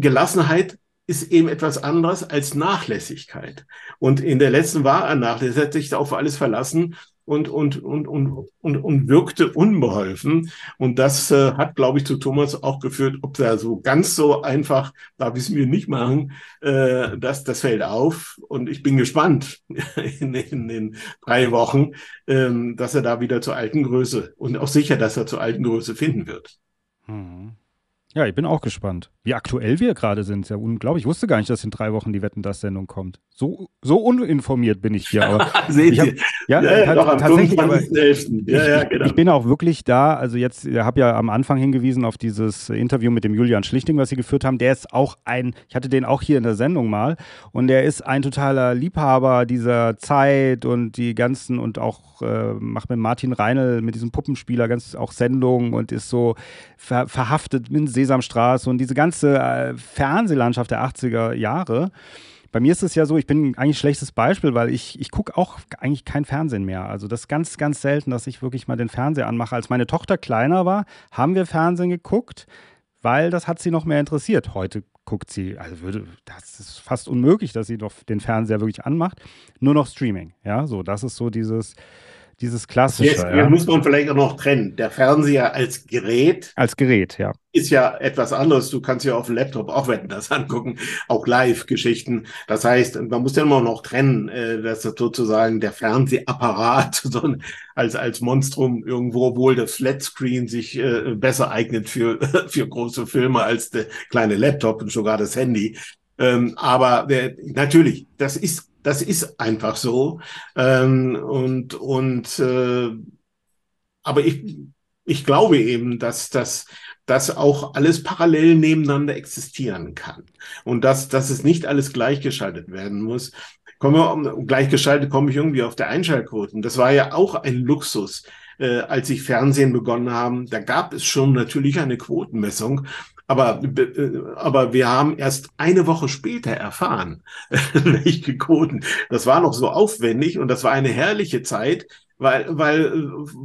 Gelassenheit ist eben etwas anderes als Nachlässigkeit. Und in der letzten war er nachlässig, hat sich auf alles verlassen und, und, und, und, und, und wirkte unbeholfen. Und das äh, hat, glaube ich, zu Thomas auch geführt, ob er so ganz so einfach, darf ich es mir nicht machen, äh, das, das fällt auf. Und ich bin gespannt in, in den drei Wochen, ähm, dass er da wieder zur alten Größe und auch sicher, dass er zur alten Größe finden wird. Hm. Ja, ich bin auch gespannt. Wie aktuell wir gerade sind, ist ja unglaublich. Ich wusste gar nicht, dass in drei Wochen die Wetten das Sendung kommt. So, so uninformiert bin ich hier. Aber Seht ich hab, ja, ja, ja, doch, am tatsächlich. Aber ja, ja, genau. ich bin auch wirklich da. Also jetzt, ich habe ja am Anfang hingewiesen auf dieses Interview mit dem Julian Schlichting, was Sie geführt haben. Der ist auch ein, ich hatte den auch hier in der Sendung mal, und der ist ein totaler Liebhaber dieser Zeit und die ganzen und auch äh, macht mit Martin Reinl, mit diesem Puppenspieler, ganz auch Sendungen und ist so ver verhaftet in Sesamstraße und diese ganze äh, Fernsehlandschaft der 80er Jahre. Bei mir ist es ja so, ich bin eigentlich ein schlechtes Beispiel, weil ich, ich gucke auch eigentlich kein Fernsehen mehr. Also das ist ganz, ganz selten, dass ich wirklich mal den Fernseher anmache. Als meine Tochter kleiner war, haben wir Fernsehen geguckt, weil das hat sie noch mehr interessiert. Heute guckt sie, also würde, das ist fast unmöglich, dass sie doch den Fernseher wirklich anmacht. Nur noch Streaming. Ja, so, das ist so dieses, dieses klassische. Jetzt, ja. muss man vielleicht auch noch trennen. Der Fernseher als Gerät. Als Gerät, ja. Ist ja etwas anderes. Du kannst ja auf dem Laptop auch wetten, das angucken, auch Live-Geschichten. Das heißt, man muss ja immer noch trennen, äh, dass das sozusagen der Fernsehapparat so als, als Monstrum irgendwo, obwohl das Flatscreen sich äh, besser eignet für, für große Filme als der kleine Laptop und sogar das Handy. Ähm, aber äh, natürlich, das ist das ist einfach so. Ähm, und und äh, aber ich, ich glaube eben, dass das dass auch alles parallel nebeneinander existieren kann und dass, dass es nicht alles gleichgeschaltet werden muss. Um, gleichgeschaltet komme ich irgendwie auf der Einschaltquoten. Das war ja auch ein Luxus, äh, als ich Fernsehen begonnen haben. Da gab es schon natürlich eine Quotenmessung aber, äh, aber wir haben erst eine Woche später erfahren, welche Quoten. Das war noch so aufwendig und das war eine herrliche Zeit, weil, weil äh,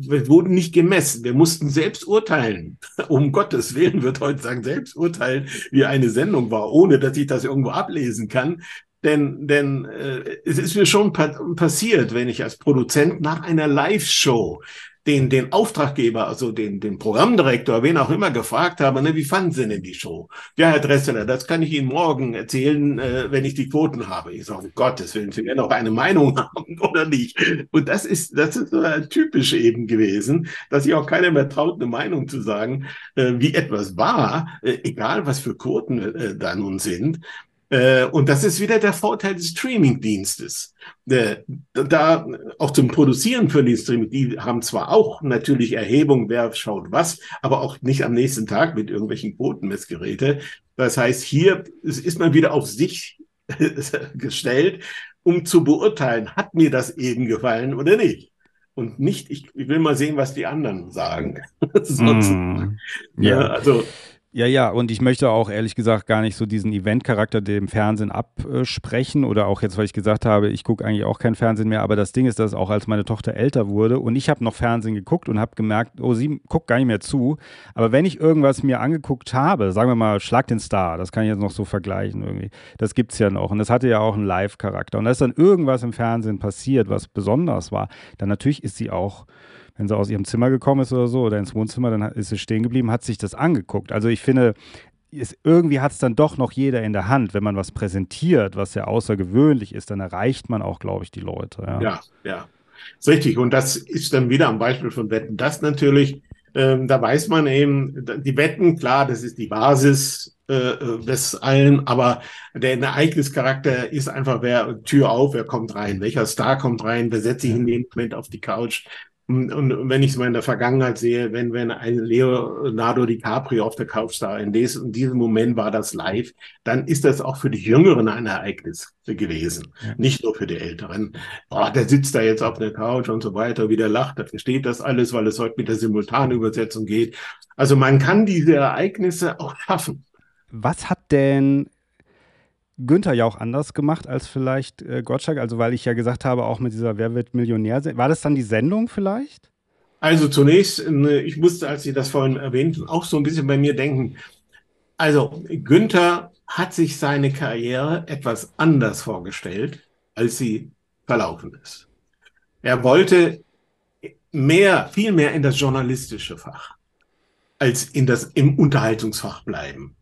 wir wurden nicht gemessen. Wir mussten selbst urteilen. Um Gottes Willen wird heute sagen, selbst urteilen, wie eine Sendung war, ohne dass ich das irgendwo ablesen kann. Denn, denn äh, es ist mir schon pa passiert, wenn ich als Produzent nach einer Live-Show den, den Auftraggeber, also den, den Programmdirektor, wen auch immer gefragt habe, ne, wie fanden Sie denn die Show? Ja, Herr Dressler, das kann ich Ihnen morgen erzählen, äh, wenn ich die Quoten habe. Ich sage, um Gottes Willen, Sie werden auch eine Meinung haben oder nicht. Und das ist, das ist äh, typisch eben gewesen, dass sich auch keiner mehr traut, eine Meinung zu sagen, äh, wie etwas war, äh, egal was für Quoten äh, da nun sind. Äh, und das ist wieder der Vorteil des Streaming-Dienstes. Äh, da auch zum Produzieren für die Streaming, die haben zwar auch natürlich Erhebung, wer schaut was, aber auch nicht am nächsten Tag mit irgendwelchen Quotenmessgeräte. Das heißt, hier ist man wieder auf sich gestellt, um zu beurteilen, hat mir das eben gefallen oder nicht. Und nicht, ich, ich will mal sehen, was die anderen sagen. Sonst, mm, ja. ja, also ja, ja, und ich möchte auch ehrlich gesagt gar nicht so diesen Event-Charakter dem Fernsehen absprechen oder auch jetzt, weil ich gesagt habe, ich gucke eigentlich auch kein Fernsehen mehr, aber das Ding ist, dass auch als meine Tochter älter wurde und ich habe noch Fernsehen geguckt und habe gemerkt, oh, sie guckt gar nicht mehr zu, aber wenn ich irgendwas mir angeguckt habe, sagen wir mal, Schlag den Star, das kann ich jetzt noch so vergleichen irgendwie, das gibt's ja noch und das hatte ja auch einen Live-Charakter und da ist dann irgendwas im Fernsehen passiert, was besonders war, dann natürlich ist sie auch wenn sie aus ihrem Zimmer gekommen ist oder so oder ins Wohnzimmer, dann ist sie stehen geblieben, hat sich das angeguckt. Also ich finde, ist, irgendwie hat es dann doch noch jeder in der Hand. Wenn man was präsentiert, was ja außergewöhnlich ist, dann erreicht man auch, glaube ich, die Leute. Ja, ja. ja. Ist richtig. Und das ist dann wieder am Beispiel von Wetten. Das natürlich, ähm, da weiß man eben, die Wetten, klar, das ist die Basis äh, des allen, aber der Ereignischarakter ist einfach, wer Tür auf, wer kommt rein, welcher Star kommt rein, wer setzt sich in dem Moment auf die Couch. Und, und wenn ich es mal in der Vergangenheit sehe, wenn, wenn ein Leonardo DiCaprio auf der Couch sah, in, des, in diesem Moment war das live, dann ist das auch für die Jüngeren ein Ereignis gewesen. Ja. Nicht nur für die Älteren. Oh, der sitzt da jetzt auf der Couch und so weiter, wieder lacht, der versteht das alles, weil es heute mit der Simultanübersetzung geht. Also man kann diese Ereignisse auch schaffen. Was hat denn Günther ja auch anders gemacht als vielleicht äh, Gottschalk, also weil ich ja gesagt habe, auch mit dieser Wer wird Millionär, war das dann die Sendung vielleicht? Also zunächst, ne, ich musste, als Sie das vorhin erwähnten, auch so ein bisschen bei mir denken. Also Günther hat sich seine Karriere etwas anders vorgestellt, als sie verlaufen ist. Er wollte mehr, viel mehr in das journalistische Fach als in das im Unterhaltungsfach bleiben.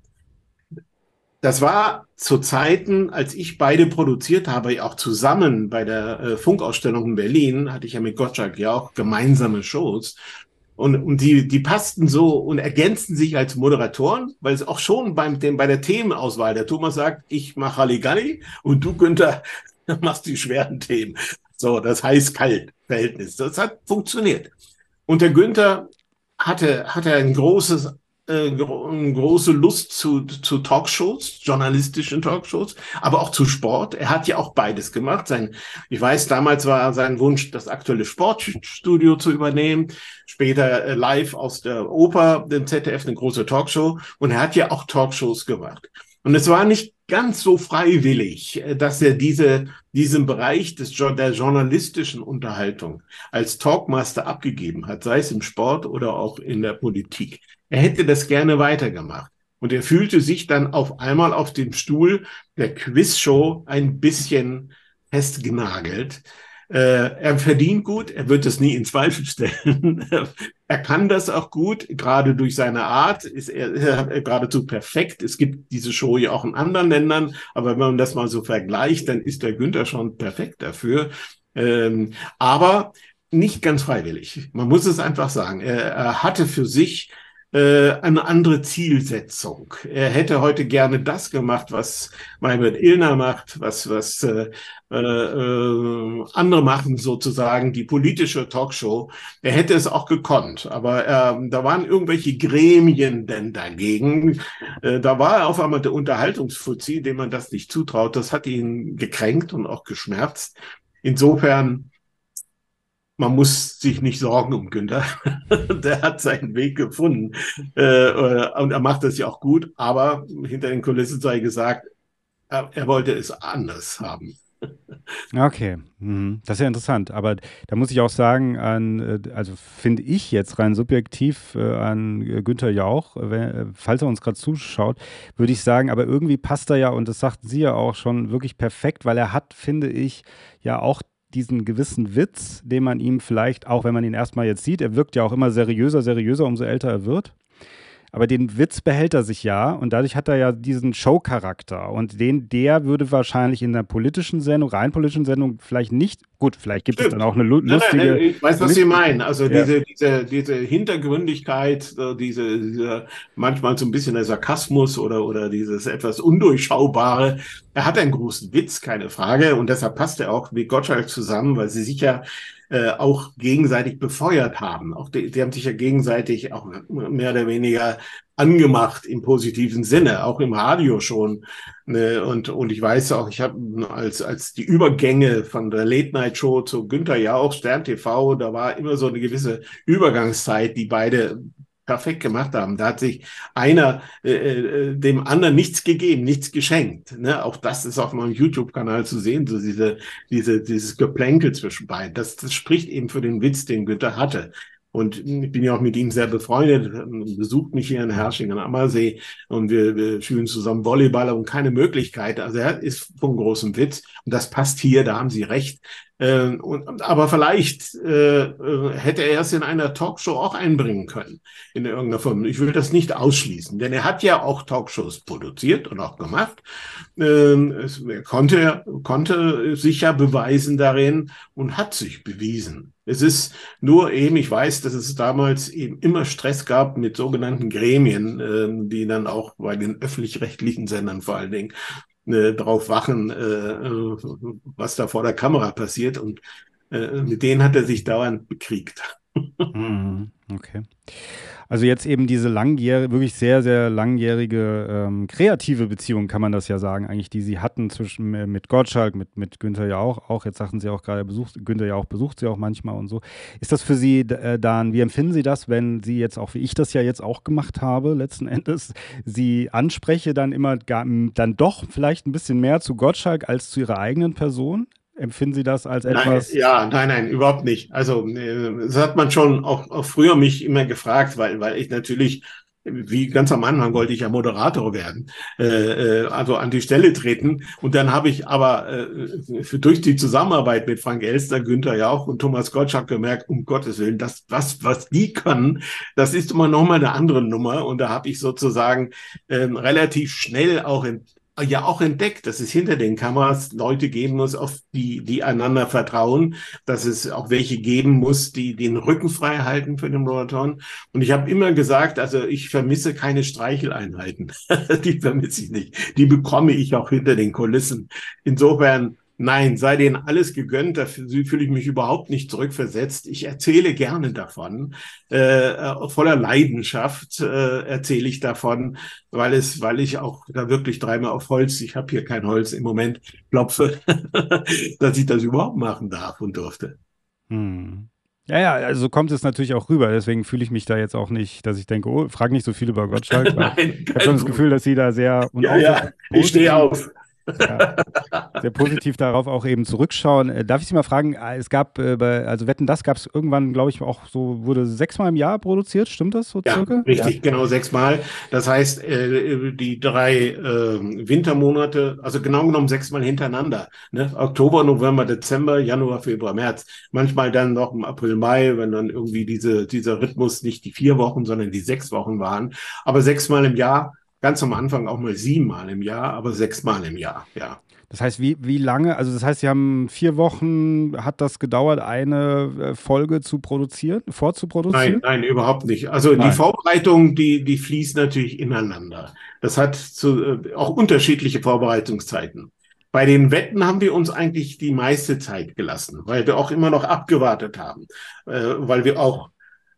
Das war zu Zeiten, als ich beide produziert habe, auch zusammen bei der äh, Funkausstellung in Berlin, hatte ich ja mit Gottschalk ja auch gemeinsame Shows. Und, und die, die passten so und ergänzten sich als Moderatoren, weil es auch schon beim, dem, bei der Themenauswahl, der Thomas sagt, ich mache Halligalli und du, Günther, machst die schweren Themen. So, das heiß-kalt-Verhältnis. Das hat funktioniert. Und der Günther hatte, hatte ein großes äh, große Lust zu, zu Talkshows, journalistischen Talkshows, aber auch zu Sport. Er hat ja auch beides gemacht. Sein, ich weiß, damals war sein Wunsch, das aktuelle Sportstudio zu übernehmen. Später äh, live aus der Oper, dem ZDF, eine große Talkshow. Und er hat ja auch Talkshows gemacht. Und es war nicht ganz so freiwillig, äh, dass er diese, diesen Bereich des, der journalistischen Unterhaltung als Talkmaster abgegeben hat, sei es im Sport oder auch in der Politik. Er hätte das gerne weitergemacht. Und er fühlte sich dann auf einmal auf dem Stuhl der Quizshow ein bisschen festgenagelt. Äh, er verdient gut, er wird es nie in Zweifel stellen. er kann das auch gut, gerade durch seine Art ist er, er geradezu perfekt. Es gibt diese Show ja auch in anderen Ländern, aber wenn man das mal so vergleicht, dann ist der Günther schon perfekt dafür. Ähm, aber nicht ganz freiwillig. Man muss es einfach sagen. Er, er hatte für sich äh, eine andere Zielsetzung. Er hätte heute gerne das gemacht, was Maybrit Illner macht, was, was äh, äh, andere machen sozusagen, die politische Talkshow. Er hätte es auch gekonnt, aber äh, da waren irgendwelche Gremien denn dagegen. Äh, da war er auf einmal der Unterhaltungsfuzzi, dem man das nicht zutraut. Das hat ihn gekränkt und auch geschmerzt. Insofern man muss sich nicht sorgen um Günther. der hat seinen Weg gefunden. Äh, äh, und er macht das ja auch gut, aber hinter den Kulissen sei gesagt, er, er wollte es anders haben. Okay, mhm. das ist ja interessant. Aber da muss ich auch sagen, an, äh, also finde ich jetzt rein subjektiv äh, an Günther Jauch, wenn, falls er uns gerade zuschaut, würde ich sagen, aber irgendwie passt er ja, und das sagten Sie ja auch schon, wirklich perfekt, weil er hat, finde ich, ja auch diesen gewissen Witz, den man ihm vielleicht, auch wenn man ihn erstmal jetzt sieht, er wirkt ja auch immer seriöser, seriöser, umso älter er wird. Aber den Witz behält er sich ja und dadurch hat er ja diesen Show-Charakter. Und den, der würde wahrscheinlich in der politischen Sendung, rein politischen Sendung, vielleicht nicht, gut, vielleicht gibt Stimmt. es dann auch eine lustige. Nein, nein, ich weiß, was Sie meinen. Also ja. diese, diese, diese Hintergründigkeit, diese, diese, manchmal so ein bisschen der Sarkasmus oder, oder dieses etwas Undurchschaubare. Er hat einen großen Witz, keine Frage. Und deshalb passt er auch mit Gottschalk zusammen, weil sie sich ja äh, auch gegenseitig befeuert haben. Auch die, die haben sich ja gegenseitig auch mehr oder weniger angemacht im positiven Sinne, auch im Radio schon. Ne? Und, und ich weiß auch, ich habe als, als die Übergänge von der Late Night Show zu Günther Jauch, Stern TV, da war immer so eine gewisse Übergangszeit, die beide perfekt gemacht haben. Da hat sich einer äh, äh, dem anderen nichts gegeben, nichts geschenkt. Ne? Auch das ist auf meinem YouTube-Kanal zu sehen, so diese, diese, dieses Geplänkel zwischen beiden. Das, das spricht eben für den Witz, den Günther hatte. Und ich bin ja auch mit ihm sehr befreundet, besucht mich hier in Hersching am Ammersee und wir, wir spielen zusammen Volleyball und keine Möglichkeit. Also er ist von großem Witz und das passt hier, da haben Sie recht. Äh, und, aber vielleicht äh, äh, hätte er es in einer Talkshow auch einbringen können, in irgendeiner Form. Ich will das nicht ausschließen, denn er hat ja auch Talkshows produziert und auch gemacht. Ähm, es, er konnte, konnte sich ja beweisen darin und hat sich bewiesen. Es ist nur eben, ich weiß, dass es damals eben immer Stress gab mit sogenannten Gremien, äh, die dann auch bei den öffentlich-rechtlichen Sendern vor allen Dingen äh, drauf wachen, äh, was da vor der Kamera passiert. Und äh, mit denen hat er sich dauernd bekriegt. Mhm, okay. Also jetzt eben diese langjährige, wirklich sehr, sehr langjährige ähm, kreative Beziehung, kann man das ja sagen, eigentlich, die sie hatten zwischen äh, mit Gottschalk, mit, mit Günther ja auch, auch, jetzt sagten sie auch gerade, besucht, Günther ja auch besucht sie auch manchmal und so. Ist das für Sie äh, dann, wie empfinden Sie das, wenn Sie jetzt auch, wie ich das ja jetzt auch gemacht habe, letzten Endes, Sie anspreche dann immer gar, dann doch vielleicht ein bisschen mehr zu Gottschalk als zu Ihrer eigenen Person? Empfinden Sie das als etwas? Nein, ja, nein, nein, überhaupt nicht. Also, äh, das hat man schon auch, auch früher mich immer gefragt, weil, weil ich natürlich wie ganz am Anfang wollte ich ja Moderator werden, äh, äh also an die Stelle treten. Und dann habe ich aber äh, für, durch die Zusammenarbeit mit Frank Elster, Günther Jauch und Thomas Gottschalk gemerkt, um Gottes Willen, das, was, was die können, das ist immer nochmal eine andere Nummer. Und da habe ich sozusagen äh, relativ schnell auch in ja auch entdeckt, dass es hinter den Kameras Leute geben muss, auf die, die einander vertrauen, dass es auch welche geben muss, die den Rücken frei halten für den Moderatoren. Und ich habe immer gesagt, also ich vermisse keine Streicheleinheiten. die vermisse ich nicht. Die bekomme ich auch hinter den Kulissen. Insofern Nein, sei denen alles gegönnt, dafür fühle ich mich überhaupt nicht zurückversetzt. Ich erzähle gerne davon, äh, äh, voller Leidenschaft äh, erzähle ich davon, weil es, weil ich auch da wirklich dreimal auf Holz, ich habe hier kein Holz im Moment, klopfe, dass ich das überhaupt machen darf und durfte. Hm. Ja, ja, also kommt es natürlich auch rüber. Deswegen fühle ich mich da jetzt auch nicht, dass ich denke, oh, frag nicht so viel über Gottschalk. Nein, ich habe schon das Gefühl, dass Sie da sehr. ja, ja, ich stehe auf. Ja, sehr positiv darauf auch eben zurückschauen. Äh, darf ich Sie mal fragen, äh, es gab äh, bei, also Wetten, das gab es irgendwann, glaube ich, auch so, wurde sechsmal im Jahr produziert, stimmt das so ja, circa? Richtig, ja. genau, sechsmal. Das heißt, die drei Wintermonate, also genau genommen sechsmal hintereinander. Ne? Oktober, November, Dezember, Januar, Februar, März. Manchmal dann noch im April, Mai, wenn dann irgendwie diese, dieser Rhythmus nicht die vier Wochen, sondern die sechs Wochen waren. Aber sechsmal im Jahr ganz am Anfang auch mal siebenmal im Jahr, aber sechsmal im Jahr, ja. Das heißt, wie, wie lange, also das heißt, Sie haben vier Wochen, hat das gedauert, eine äh, Folge zu produzieren, vorzuproduzieren? Nein, nein, überhaupt nicht. Also nein. die Vorbereitung, die, die fließt natürlich ineinander. Das hat zu, äh, auch unterschiedliche Vorbereitungszeiten. Bei den Wetten haben wir uns eigentlich die meiste Zeit gelassen, weil wir auch immer noch abgewartet haben, äh, weil wir auch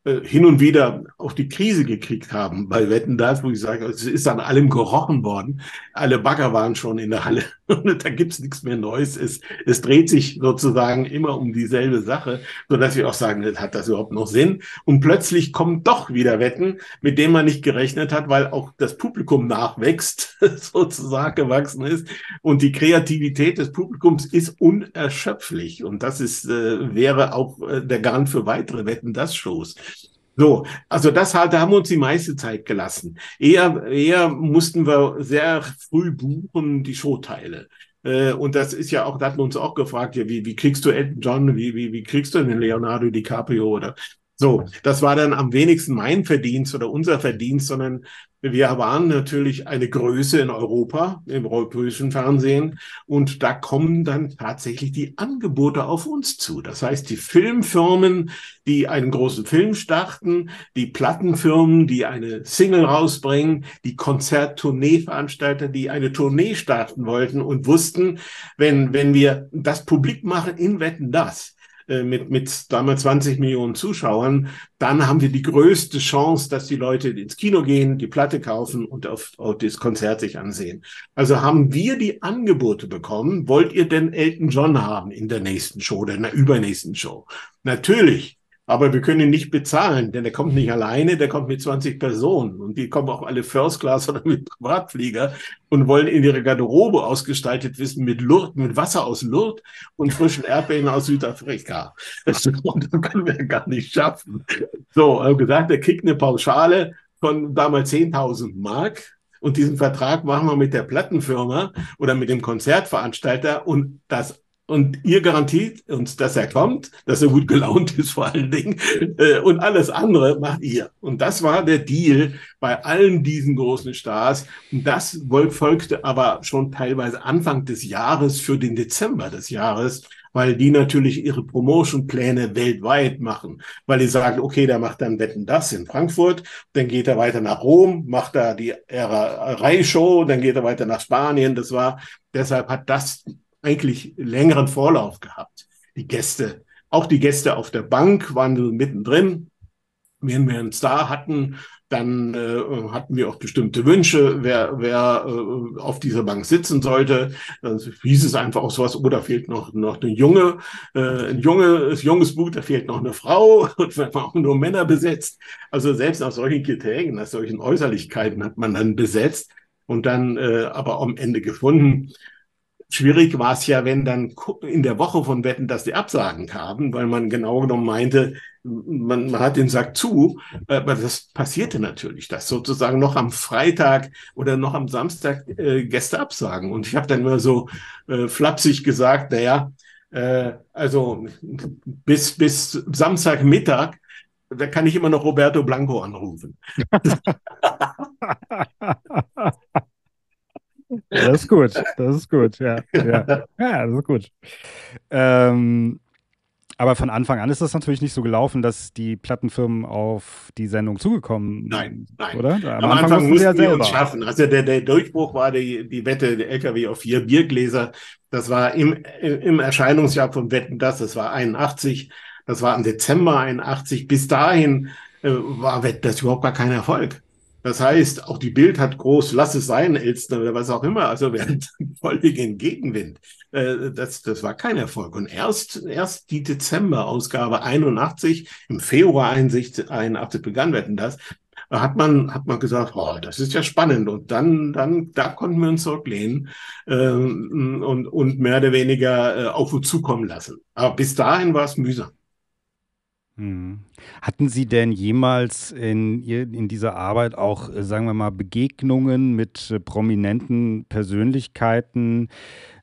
hin und wieder auch die Krise gekriegt haben bei Wetten das, wo ich sage, es ist an allem gerochen worden. Alle Bagger waren schon in der Halle und da gibt's nichts mehr Neues. Es, es dreht sich sozusagen immer um dieselbe Sache, so dass wir auch sagen, hat das überhaupt noch Sinn? Und plötzlich kommen doch wieder Wetten, mit denen man nicht gerechnet hat, weil auch das Publikum nachwächst, sozusagen gewachsen ist. Und die Kreativität des Publikums ist unerschöpflich. Und das ist, äh, wäre auch äh, der Garant für weitere Wetten das Shows. So, also das halt, da haben wir uns die meiste Zeit gelassen. Eher, eher mussten wir sehr früh buchen die Showteile. Äh, und das ist ja auch, da hatten wir uns auch gefragt, ja, wie, wie kriegst du Elton John, wie, wie, wie kriegst du den Leonardo DiCaprio oder so, das war dann am wenigsten mein Verdienst oder unser Verdienst, sondern wir waren natürlich eine Größe in Europa, im europäischen Fernsehen. Und da kommen dann tatsächlich die Angebote auf uns zu. Das heißt, die Filmfirmen, die einen großen Film starten, die Plattenfirmen, die eine Single rausbringen, die Konzerttourneeveranstalter, die eine Tournee starten wollten und wussten, wenn, wenn wir das publik machen in Wetten, das, mit, mit damals 20 Millionen Zuschauern, dann haben wir die größte Chance, dass die Leute ins Kino gehen, die Platte kaufen und auf, auf das Konzert sich ansehen. Also haben wir die Angebote bekommen, wollt ihr denn Elton John haben in der nächsten Show oder in der übernächsten Show? Natürlich. Aber wir können ihn nicht bezahlen, denn er kommt nicht alleine, der kommt mit 20 Personen und die kommen auch alle First Class oder mit Privatflieger und wollen in ihre Garderobe ausgestaltet wissen mit Lourdes, mit Wasser aus Lourdes und frischen Erdbeeren aus Südafrika. Das, können wir gar nicht schaffen. So, habe gesagt, er kriegt eine Pauschale von damals 10.000 Mark und diesen Vertrag machen wir mit der Plattenfirma oder mit dem Konzertveranstalter und das und ihr garantiert uns, dass er kommt, dass er gut gelaunt ist vor allen Dingen. Äh, und alles andere macht ihr. Und das war der Deal bei allen diesen großen Stars. Und das folgte aber schon teilweise Anfang des Jahres für den Dezember des Jahres, weil die natürlich ihre Promotion-Pläne weltweit machen, weil die sagen, okay, der macht dann Wetten das in Frankfurt, dann geht er weiter nach Rom, macht da die Reihshow, dann geht er weiter nach Spanien. Das war, deshalb hat das eigentlich längeren Vorlauf gehabt. Die Gäste, auch die Gäste auf der Bank waren so mittendrin. Wenn wir einen Star hatten, dann äh, hatten wir auch bestimmte Wünsche, wer, wer äh, auf dieser Bank sitzen sollte. Dann hieß es einfach auch sowas, oh, da fehlt noch, noch eine junge, äh, ein junge, junges Buch, da fehlt noch eine Frau und wenn man auch nur Männer besetzt. Also selbst nach solchen Kriterien, nach solchen Äußerlichkeiten hat man dann besetzt und dann äh, aber am Ende gefunden, Schwierig war es ja, wenn dann in der Woche von Wetten, dass die Absagen kamen, weil man genau genommen meinte, man, man hat den Sack zu. Aber das passierte natürlich, dass sozusagen noch am Freitag oder noch am Samstag äh, Gäste absagen. Und ich habe dann immer so äh, flapsig gesagt, naja, äh, also bis, bis Samstagmittag da kann ich immer noch Roberto Blanco anrufen. Das ist gut, das ist gut, ja. Ja, ja das ist gut. Ähm, aber von Anfang an ist das natürlich nicht so gelaufen, dass die Plattenfirmen auf die Sendung zugekommen Nein, nein. Oder? Am, Am Anfang, Anfang mussten ja wir uns schaffen. Also der, der Durchbruch war die, die Wette, der LKW auf vier Biergläser. Das war im, im Erscheinungsjahr von Wetten das, das war 81. Das war im Dezember 81. Bis dahin äh, war Wetten das überhaupt gar kein Erfolg. Das heißt, auch die Bild hat groß, lass es sein, Elstner oder was auch immer, also während völligen Gegenwind. Äh, das, das war kein Erfolg. Und erst, erst die Dezember-Ausgabe 81, im Februar 81 begann werden das, hat man, hat man gesagt, oh, das ist ja spannend. Und dann, dann, da konnten wir uns zurücklehnen äh, und, und mehr oder weniger äh, auf uns zukommen lassen. Aber bis dahin war es mühsam. Hm. Hatten Sie denn jemals in, in dieser Arbeit auch, äh, sagen wir mal, Begegnungen mit äh, prominenten Persönlichkeiten,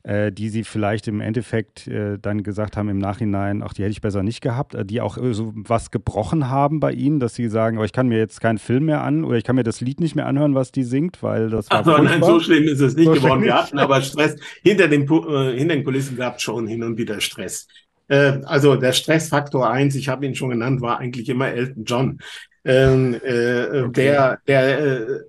äh, die Sie vielleicht im Endeffekt äh, dann gesagt haben im Nachhinein, ach, die hätte ich besser nicht gehabt, äh, die auch äh, so was gebrochen haben bei Ihnen, dass Sie sagen, aber ich kann mir jetzt keinen Film mehr an oder ich kann mir das Lied nicht mehr anhören, was die singt, weil das war Ach nein, so schlimm ist es nicht so geworden. Wir hatten aber Stress. Hinter den, hinter den Kulissen gab es schon hin und wieder Stress. Äh, also der Stressfaktor eins, ich habe ihn schon genannt, war eigentlich immer Elton John. Ähm, äh, okay. Der, der äh,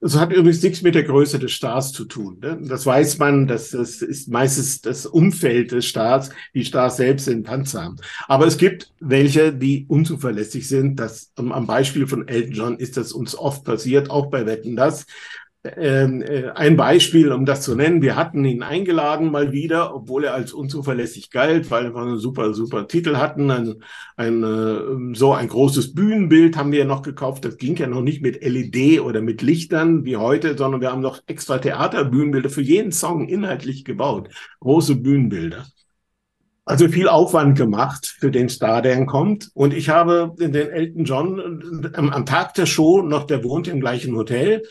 es hat übrigens nichts mit der Größe des Stars zu tun. Ne? Das weiß man, das, das ist meistens das Umfeld des Stars. Die Stars selbst sind panzer. Aber es gibt welche, die unzuverlässig sind. Das, am Beispiel von Elton John ist das uns oft passiert, auch bei Wetten das. Ähm, äh, ein Beispiel, um das zu nennen. Wir hatten ihn eingeladen mal wieder, obwohl er als unzuverlässig galt, weil wir einen super, super Titel hatten. Ein, ein, äh, so ein großes Bühnenbild haben wir noch gekauft. Das ging ja noch nicht mit LED oder mit Lichtern wie heute, sondern wir haben noch extra Theaterbühnenbilder für jeden Song inhaltlich gebaut. Große Bühnenbilder. Also viel Aufwand gemacht für den Star, der kommt. Und ich habe den Elton John äh, am, Tag der Show noch, der wohnt im gleichen Hotel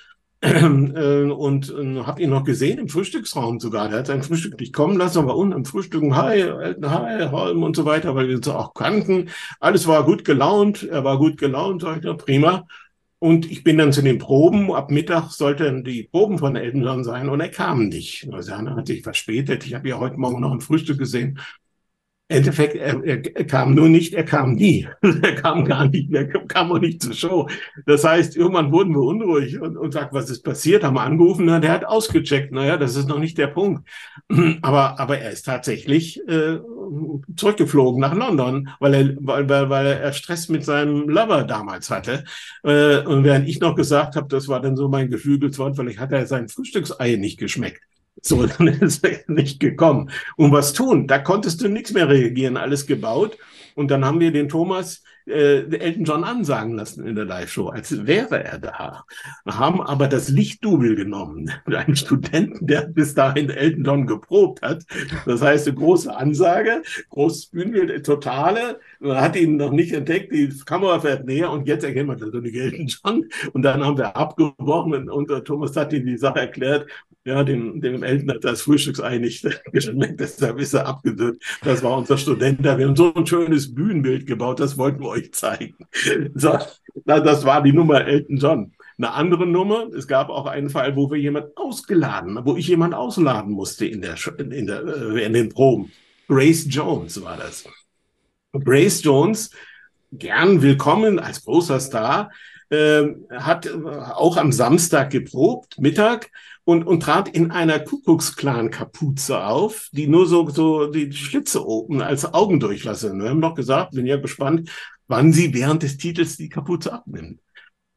und äh, habe ihn noch gesehen im Frühstücksraum sogar. Der hat sein Frühstück nicht kommen lassen, aber unten im Frühstücken, hi, hi, Holm und so weiter, weil wir uns auch kannten. Alles war gut gelaunt, er war gut gelaunt, sag ich, ja, prima. Und ich bin dann zu den Proben. Ab Mittag sollten die Proben von Elton John sein und er kam nicht. Also er hat sich verspätet. Ich habe ja heute Morgen noch ein Frühstück gesehen. Endeffekt, er, er, kam nur nicht, er kam nie. er kam gar nicht, er kam auch nicht zur Show. Das heißt, irgendwann wurden wir unruhig und, und sagt, was ist passiert? Haben wir angerufen, na, der hat ausgecheckt. Naja, das ist noch nicht der Punkt. aber, aber er ist tatsächlich äh, zurückgeflogen nach London, weil er, weil, weil, weil er Stress mit seinem Lover damals hatte. Äh, und während ich noch gesagt habe, das war dann so mein Geflügeltes vielleicht hat er sein Frühstücksei nicht geschmeckt. So, dann ist er nicht gekommen. Und was tun? Da konntest du nichts mehr reagieren, alles gebaut. Und dann haben wir den Thomas äh, Elton John ansagen lassen in der Live-Show, als wäre er da. Haben aber das Lichtdouble genommen. Einen Studenten, der bis dahin Elton John geprobt hat. Das heißt, eine große Ansage, großes Bühnenbild, totale. Man hat ihn noch nicht entdeckt, die Kamera fährt näher und jetzt man das nicht Elton John. Und dann haben wir abgebrochen und der Thomas hat ihm die Sache erklärt. Ja, dem, dem Elton hat das Frühstücksei nicht geschmeckt, deshalb ist er abgedrückt. Das war unser Student da. Wir haben so ein schönes Bühnenbild gebaut, das wollten wir euch zeigen. So, das war die Nummer Elton John. Eine andere Nummer, es gab auch einen Fall, wo wir jemand ausgeladen, wo ich jemand ausladen musste in der, in der, äh, in den Proben. Grace Jones war das. Grace Jones, gern willkommen als großer Star, äh, hat auch am Samstag geprobt, Mittag, und, und trat in einer Kuckucksklan-Kapuze auf, die nur so, so die Schlitze oben als Augendurchlasser. Wir haben doch gesagt, bin ja gespannt, wann sie während des Titels die Kapuze abnimmt.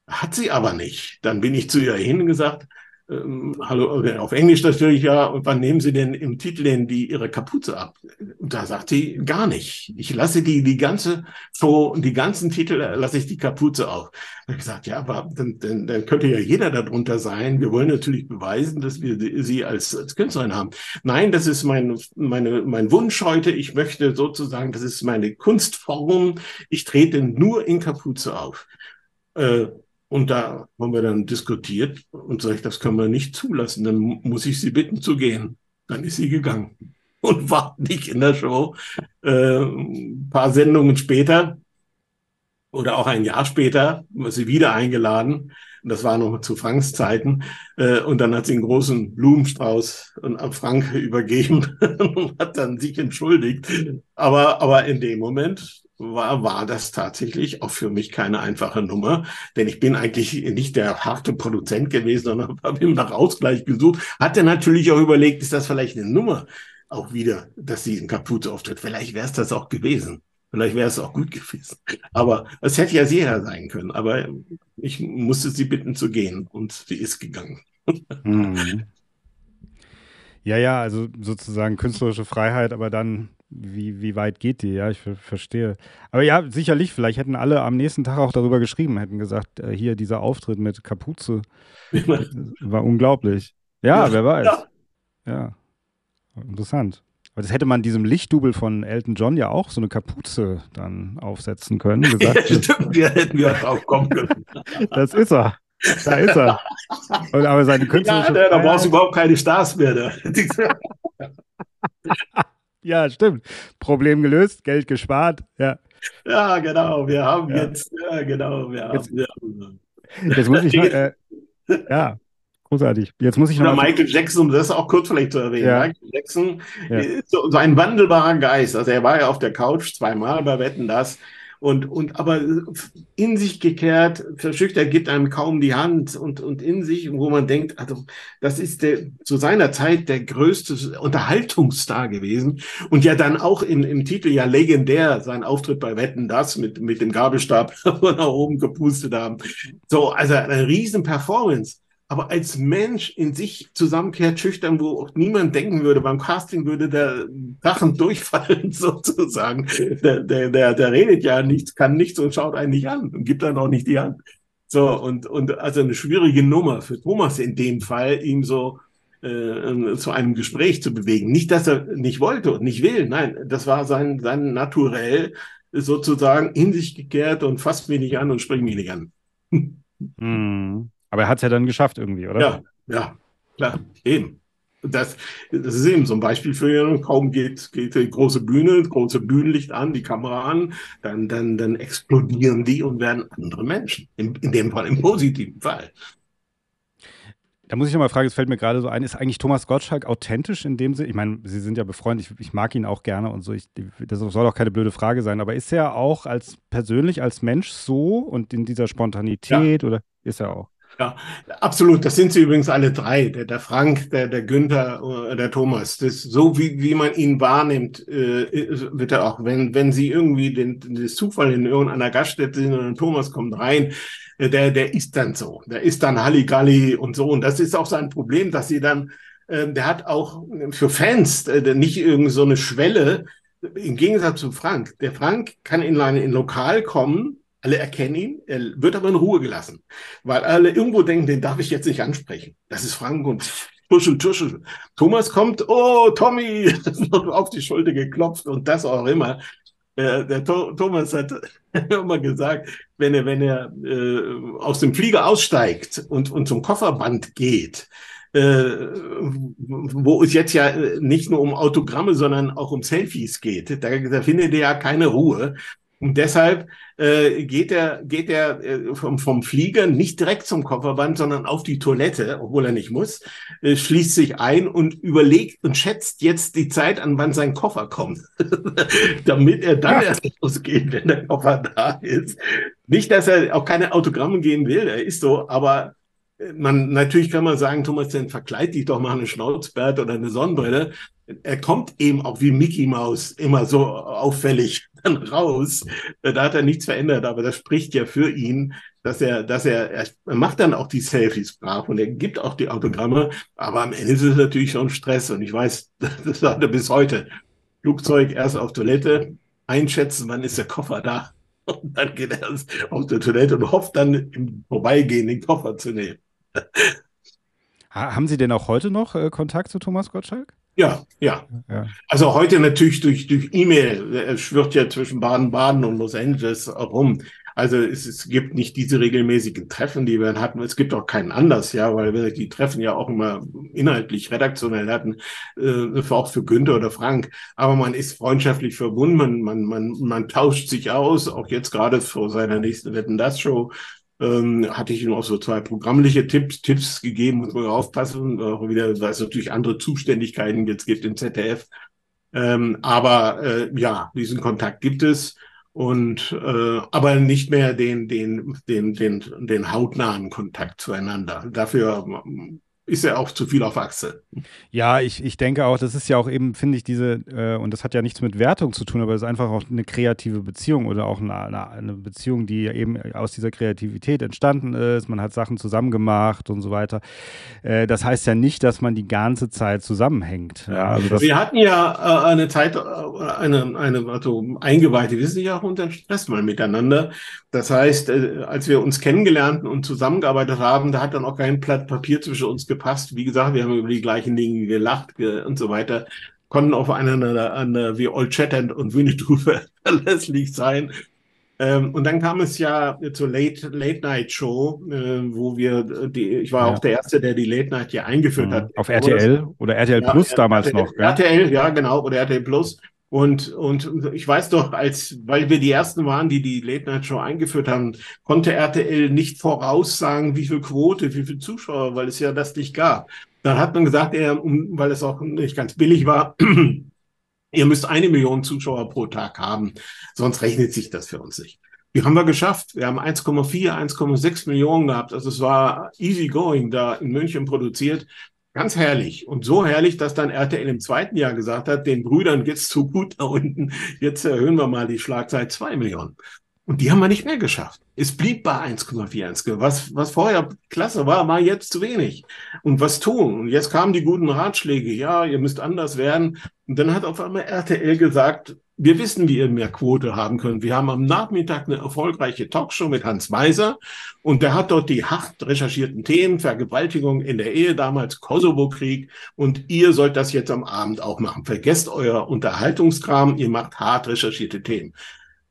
Hat sie aber nicht. Dann bin ich zu ihr hin und gesagt, ähm, hallo, auf Englisch natürlich ja, und wann nehmen Sie denn im Titel denn die Ihre Kapuze ab? Und da sagt sie, gar nicht. Ich lasse die, die ganze Show und die ganzen Titel lasse ich die Kapuze auf. Und ich gesagt, ja, aber dann, dann, dann könnte ja jeder darunter sein. Wir wollen natürlich beweisen, dass wir sie als, als Künstlerin haben. Nein, das ist mein, meine, mein Wunsch heute. Ich möchte sozusagen, das ist meine Kunstform. Ich trete nur in Kapuze auf. Äh, und da haben wir dann diskutiert und sage ich, das können wir nicht zulassen, dann muss ich sie bitten zu gehen. Dann ist sie gegangen und war nicht in der Show. Äh, ein paar Sendungen später Oder auch ein Jahr später war sie wieder eingeladen. Und das war noch zu Franks Zeiten. Äh, und dann hat sie einen großen Blumenstrauß an Frank übergeben und hat dann sich entschuldigt. Aber, aber in dem Moment war, war das tatsächlich auch für mich keine einfache Nummer. Denn ich bin eigentlich nicht der harte Produzent gewesen, sondern habe ihm nach Ausgleich gesucht. Hatte natürlich auch überlegt, ist das vielleicht eine Nummer auch wieder, dass sie in Kapuze auftritt. Vielleicht wäre es das auch gewesen. Vielleicht wäre es auch gut gewesen. Aber es hätte ja sehr sein können. Aber ich musste sie bitten zu gehen und sie ist gegangen. Mhm. Ja, ja, also sozusagen künstlerische Freiheit, aber dann, wie, wie weit geht die? Ja, ich verstehe. Aber ja, sicherlich, vielleicht hätten alle am nächsten Tag auch darüber geschrieben, hätten gesagt, äh, hier dieser Auftritt mit Kapuze war unglaublich. Ja, ja wer weiß. Ja. ja. Interessant. Aber das hätte man diesem Lichtdubel von Elton John ja auch so eine Kapuze dann aufsetzen können. Gesagt, ja, stimmt, wir hätten ja drauf kommen können. das ist er. Da ist er. Und, aber seine künstlerische ja, da brauchst du überhaupt keine Stars mehr. Da. Ja, stimmt. Problem gelöst, Geld gespart. Ja, ja genau. Wir haben ja. jetzt, ja, genau. Wir jetzt, haben, jetzt muss ich mal, äh, ja, Großartig. Jetzt muss ich noch. Michael Jackson, um das auch kurz vielleicht zu erwähnen. Ja. Michael Jackson ja. ist so, so, ein wandelbarer Geist. Also er war ja auf der Couch zweimal bei Wetten das. Und, und aber in sich gekehrt, verschüchtert gibt einem kaum die Hand und, und in sich, wo man denkt, also das ist der zu seiner Zeit der größte Unterhaltungsstar gewesen. Und ja dann auch in, im Titel ja legendär sein Auftritt bei Wetten das mit, mit dem Gabelstab nach oben gepustet haben. So, also eine riesen Performance aber als Mensch in sich zusammenkehrt, schüchtern, wo auch niemand denken würde, beim Casting würde der Drachen durchfallen, sozusagen. Der, der, der, der redet ja nichts, kann nichts und schaut einen nicht an und gibt dann auch nicht die Hand. So, und, und also eine schwierige Nummer für Thomas in dem Fall, ihm so äh, zu einem Gespräch zu bewegen. Nicht, dass er nicht wollte und nicht will, nein, das war sein, sein Naturell, sozusagen in sich gekehrt und fasst mich nicht an und springt mich nicht an. Hm. Aber er hat es ja dann geschafft irgendwie, oder? Ja, ja, klar, eben. Das, das ist eben so ein Beispiel für kaum geht, geht die große Bühne, große Bühnenlicht an, die Kamera an, dann, dann, dann explodieren die und werden andere Menschen. In, in dem Fall, im positiven Fall. Da muss ich noch mal fragen, es fällt mir gerade so ein, ist eigentlich Thomas Gottschalk authentisch in dem Sinne? Ich meine, Sie sind ja befreundet, ich, ich, mag ihn auch gerne und so, ich, das soll auch keine blöde Frage sein, aber ist er auch als persönlich, als Mensch so und in dieser Spontanität ja. oder ist er auch? Ja, absolut. Das sind sie übrigens alle drei. Der, der Frank, der, der Günther, äh, der Thomas. Das, so wie, wie man ihn wahrnimmt, äh, wird er auch, wenn, wenn sie irgendwie den, den Zufall in irgendeiner Gaststätte sind und Thomas kommt rein, äh, der, der ist dann so. Der ist dann Halligalli und so. Und das ist auch sein Problem, dass sie dann, äh, der hat auch für Fans äh, nicht irgend so eine Schwelle, im Gegensatz zu Frank. Der Frank kann in ein in Lokal kommen, alle erkennen ihn, er wird aber in Ruhe gelassen, weil alle irgendwo denken, den darf ich jetzt nicht ansprechen. Das ist Frank und tuschel, tuschel. Thomas kommt, oh, Tommy, auf die Schulter geklopft und das auch immer. Äh, der Thomas hat immer gesagt, wenn er, wenn er äh, aus dem Flieger aussteigt und, und zum Kofferband geht, äh, wo es jetzt ja nicht nur um Autogramme, sondern auch um Selfies geht. Da, da findet er ja keine Ruhe. Und deshalb äh, geht er, geht er äh, vom, vom Flieger nicht direkt zum Kofferband, sondern auf die Toilette, obwohl er nicht muss, äh, schließt sich ein und überlegt und schätzt jetzt die Zeit an, wann sein Koffer kommt, damit er dann ja. erst losgeht, wenn der Koffer da ist. Nicht, dass er auch keine Autogramme gehen will, er ist so, aber äh, man, natürlich kann man sagen, Thomas, dann verkleid dich doch mal eine Schnauzbart oder eine Sonnenbrille. Er kommt eben auch wie Mickey Mouse immer so auffällig dann raus. Da hat er nichts verändert, aber das spricht ja für ihn, dass er, dass er, er macht dann auch die Selfies brav und er gibt auch die Autogramme, aber am Ende ist es natürlich schon Stress und ich weiß, das sagt er bis heute. Flugzeug erst auf Toilette, einschätzen, wann ist der Koffer da und dann geht er auf die Toilette und hofft dann im Vorbeigehen den Koffer zu nehmen. Haben Sie denn auch heute noch äh, Kontakt zu Thomas Gottschalk? Ja, ja, ja. Also heute natürlich durch, durch E-Mail. Er schwirrt ja zwischen Baden-Baden und Los Angeles rum. Also es, es gibt nicht diese regelmäßigen Treffen, die wir hatten. Es gibt auch keinen Anlass, ja, weil wir die Treffen ja auch immer inhaltlich redaktionell hatten, äh, auch für Günther oder Frank. Aber man ist freundschaftlich verbunden, man, man, man, man tauscht sich aus, auch jetzt gerade vor seiner nächsten Wetten das Show ähm, hatte ich ihm auch so zwei programmliche Tipps, Tipps gegeben, muss man aufpassen, auch wieder, weil es natürlich andere Zuständigkeiten jetzt gibt im ZDF. Ähm, aber äh, ja, diesen Kontakt gibt es und äh, aber nicht mehr den den den den den hautnahen Kontakt zueinander. Dafür ist ja auch zu viel auf Achse. Ja, ich, ich denke auch, das ist ja auch eben, finde ich, diese, äh, und das hat ja nichts mit Wertung zu tun, aber es ist einfach auch eine kreative Beziehung oder auch eine, eine, eine, Beziehung, die eben aus dieser Kreativität entstanden ist. Man hat Sachen zusammen gemacht und so weiter. Äh, das heißt ja nicht, dass man die ganze Zeit zusammenhängt. Ja, also Wir hatten ja äh, eine Zeit, äh, eine, eine also Eingeweihte, wir sind ja auch unter Stress mal miteinander. Das heißt, äh, als wir uns kennengelernt und zusammengearbeitet haben, da hat dann auch kein Blatt Papier zwischen uns gepasst gepasst. Wie gesagt, wir haben über die gleichen Dinge gelacht und so weiter, konnten auf einander wie Old Shatterhand und Winnetou verlässlich sein. Ähm, und dann kam es ja zur Late, Late Night Show, äh, wo wir die, ich war ja. auch der Erste, der die Late Night hier eingeführt mhm. hat. Auf RTL oder RTL ja, Plus damals RTL, noch. RTL, ja, genau, oder RTL Plus. Und, und ich weiß doch, als, weil wir die ersten waren, die die Late Night Show eingeführt haben, konnte RTL nicht voraussagen, wie viel Quote, wie viel Zuschauer, weil es ja das nicht gab. Dann hat man gesagt, er, weil es auch nicht ganz billig war, ihr müsst eine Million Zuschauer pro Tag haben, sonst rechnet sich das für uns nicht. Die haben wir geschafft. Wir haben 1,4, 1,6 Millionen gehabt. Also es war easy going da in München produziert. Ganz herrlich. Und so herrlich, dass dann RTL im zweiten Jahr gesagt hat, den Brüdern geht's zu gut da unten. Jetzt erhöhen wir mal die Schlagzeit zwei Millionen. Und die haben wir nicht mehr geschafft. Es blieb bei 1,41. Was, was vorher klasse war, war jetzt zu wenig. Und was tun? Und jetzt kamen die guten Ratschläge. Ja, ihr müsst anders werden. Und dann hat auf einmal RTL gesagt, wir wissen, wie ihr mehr Quote haben könnt. Wir haben am Nachmittag eine erfolgreiche Talkshow mit Hans Weiser und der hat dort die hart recherchierten Themen, Vergewaltigung in der Ehe, damals Kosovo-Krieg und ihr sollt das jetzt am Abend auch machen. Vergesst euer Unterhaltungskram, ihr macht hart recherchierte Themen.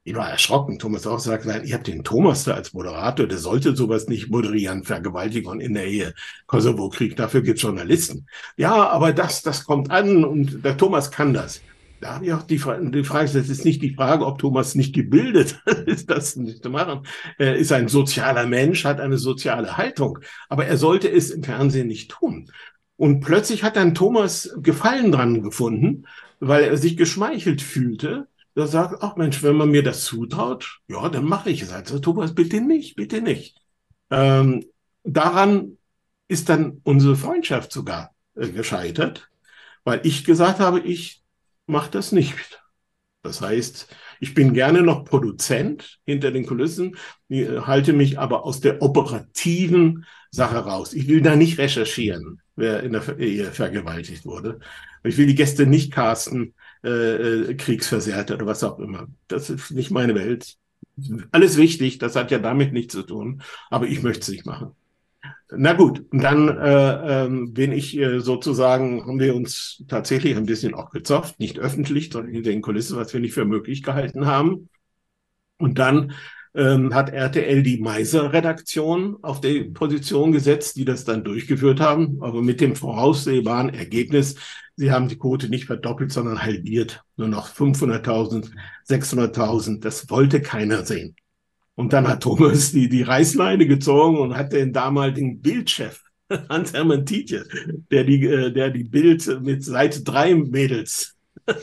Ich war erschrocken. Thomas auch sagt, nein, ihr habt den Thomas da als Moderator, der sollte sowas nicht moderieren, Vergewaltigung in der Ehe, Kosovo-Krieg, dafür gibt's Journalisten. Ja, aber das, das kommt an und der Thomas kann das da habe ich auch die, die Frage, das ist nicht die Frage, ob Thomas nicht gebildet ist, das nicht zu machen. Er ist ein sozialer Mensch, hat eine soziale Haltung, aber er sollte es im Fernsehen nicht tun. Und plötzlich hat dann Thomas Gefallen dran gefunden, weil er sich geschmeichelt fühlte. Da sagt, ach Mensch, wenn man mir das zutraut, ja, dann mache ich es. Also Thomas, bitte nicht, bitte nicht. Ähm, daran ist dann unsere Freundschaft sogar äh, gescheitert, weil ich gesagt habe, ich macht das nicht. Das heißt, ich bin gerne noch Produzent hinter den Kulissen, halte mich aber aus der operativen Sache raus. Ich will da nicht recherchieren, wer in der Ehe vergewaltigt wurde. Ich will die Gäste nicht casten, äh, äh Kriegsversehrte oder was auch immer. Das ist nicht meine Welt. Alles wichtig, das hat ja damit nichts zu tun, aber ich möchte es nicht machen. Na gut, dann äh, ähm, bin ich äh, sozusagen, haben wir uns tatsächlich ein bisschen auch gezofft, nicht öffentlich, sondern hinter den Kulissen, was wir nicht für möglich gehalten haben. Und dann ähm, hat RTL die Meiser-Redaktion auf die Position gesetzt, die das dann durchgeführt haben, aber mit dem voraussehbaren Ergebnis, sie haben die Quote nicht verdoppelt, sondern halbiert. Nur noch 500.000, 600.000, das wollte keiner sehen. Und dann hat Thomas die, die Reißleine gezogen und hat den damaligen Bildchef, Hans-Hermann Tietje, der die, äh, der die Bild mit Seite drei Mädels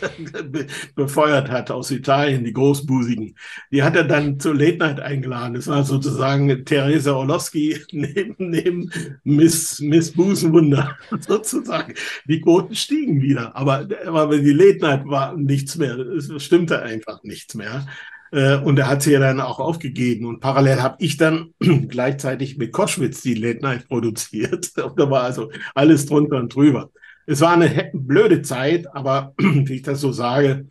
befeuert hat aus Italien, die Großbusigen. Die hat er dann zur Late Night eingeladen. Das war sozusagen Theresa Orlowski neben, neben Miss, Miss Busenwunder sozusagen. Die Quoten stiegen wieder, aber, aber die Late Night war nichts mehr. Es stimmte einfach nichts mehr. Äh, und er hat sie ja dann auch aufgegeben. Und parallel habe ich dann gleichzeitig mit Koschwitz die Late Night produziert. da war also alles drunter und drüber. Es war eine blöde Zeit, aber wie ich das so sage,